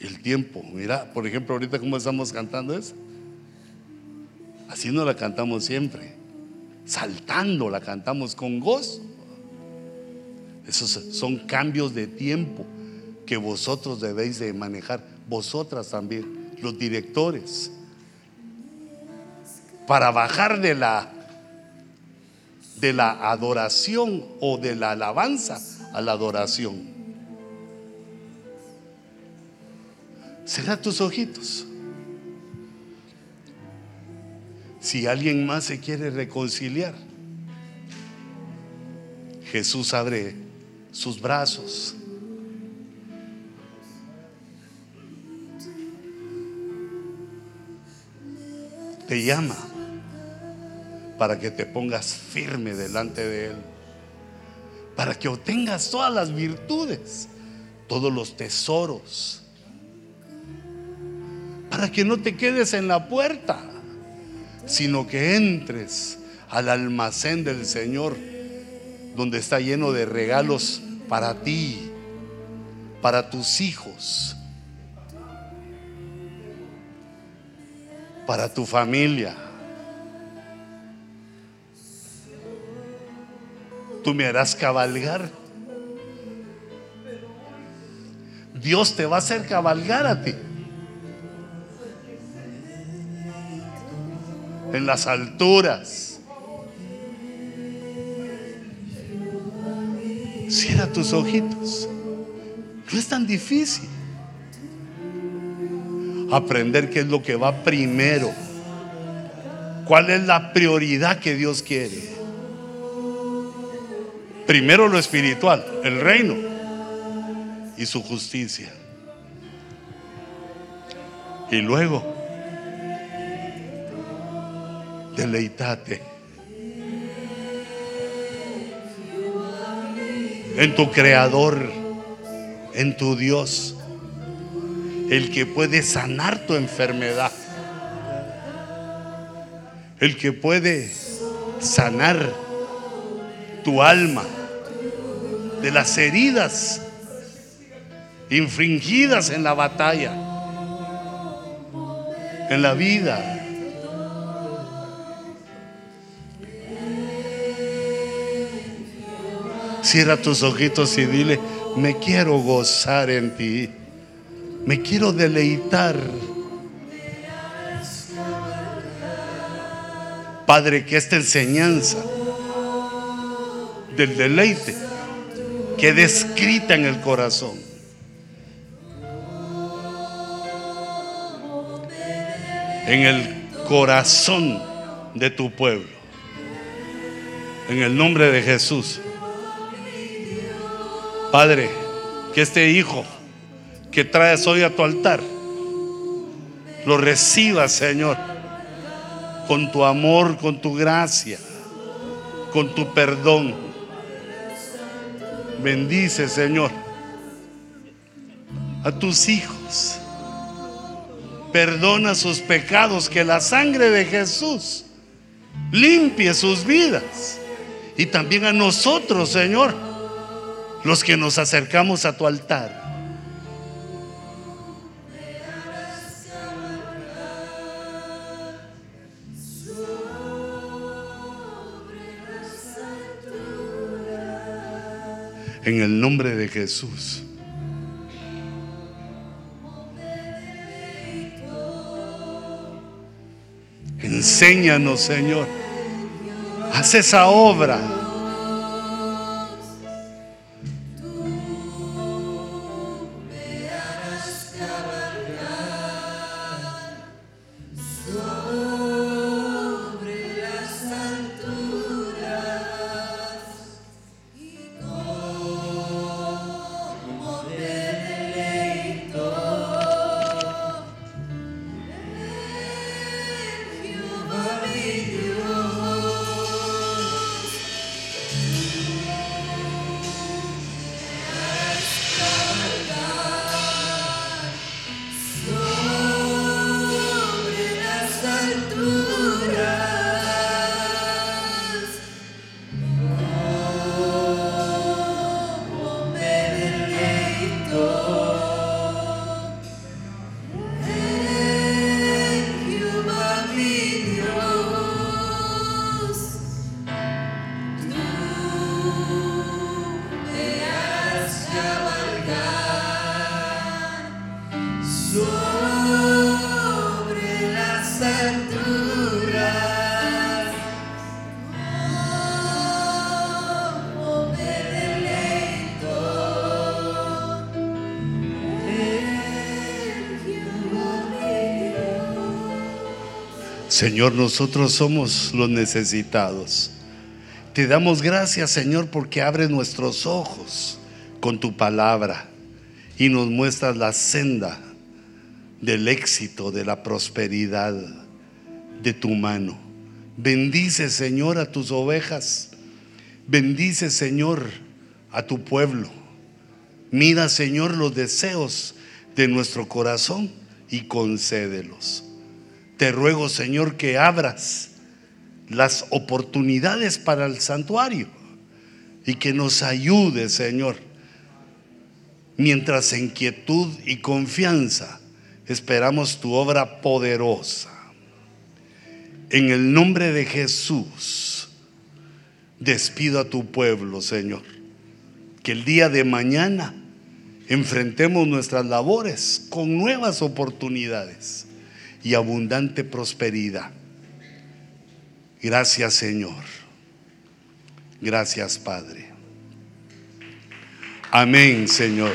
Speaker 1: el tiempo. Mira, por ejemplo, ahorita cómo estamos cantando eso. Así no la cantamos siempre. Saltando la cantamos con gozo. Esos son cambios de tiempo que vosotros debéis de manejar. Vosotras también, los directores. Para bajar de la de la adoración o de la alabanza a la adoración. Será tus ojitos. Si alguien más se quiere reconciliar, Jesús abre sus brazos. Te llama para que te pongas firme delante de Él, para que obtengas todas las virtudes, todos los tesoros, para que no te quedes en la puerta sino que entres al almacén del Señor, donde está lleno de regalos para ti, para tus hijos, para tu familia. Tú me harás cabalgar. Dios te va a hacer cabalgar a ti. En las alturas. Cierra tus ojitos. No es tan difícil. Aprender qué es lo que va primero. ¿Cuál es la prioridad que Dios quiere? Primero lo espiritual, el reino y su justicia. Y luego, deleitate en tu creador, en tu Dios, el que puede sanar tu enfermedad, el que puede sanar tu alma de las heridas infringidas en la batalla, en la vida. Cierra tus ojitos y dile, me quiero gozar en ti, me quiero deleitar. Padre, que esta enseñanza del deleite quede escrita en el corazón. En el corazón de tu pueblo. En el nombre de Jesús. Padre, que este hijo que traes hoy a tu altar lo reciba, Señor, con tu amor, con tu gracia, con tu perdón. Bendice, Señor, a tus hijos. Perdona sus pecados, que la sangre de Jesús limpie sus vidas. Y también a nosotros, Señor, los que nos acercamos a tu altar. En el nombre de Jesús. Enséñanos, Señor. Haz esa obra. Señor, nosotros somos los necesitados. Te damos gracias, Señor, porque abres nuestros ojos con tu palabra y nos muestras la senda del éxito, de la prosperidad de tu mano. Bendice, Señor, a tus ovejas. Bendice, Señor, a tu pueblo. Mira, Señor, los deseos de nuestro corazón y concédelos. Te ruego, Señor, que abras las oportunidades para el santuario y que nos ayude, Señor, mientras en quietud y confianza esperamos tu obra poderosa. En el nombre de Jesús, despido a tu pueblo, Señor. Que el día de mañana enfrentemos nuestras labores con nuevas oportunidades y abundante prosperidad. Gracias Señor. Gracias Padre. Amén Señor.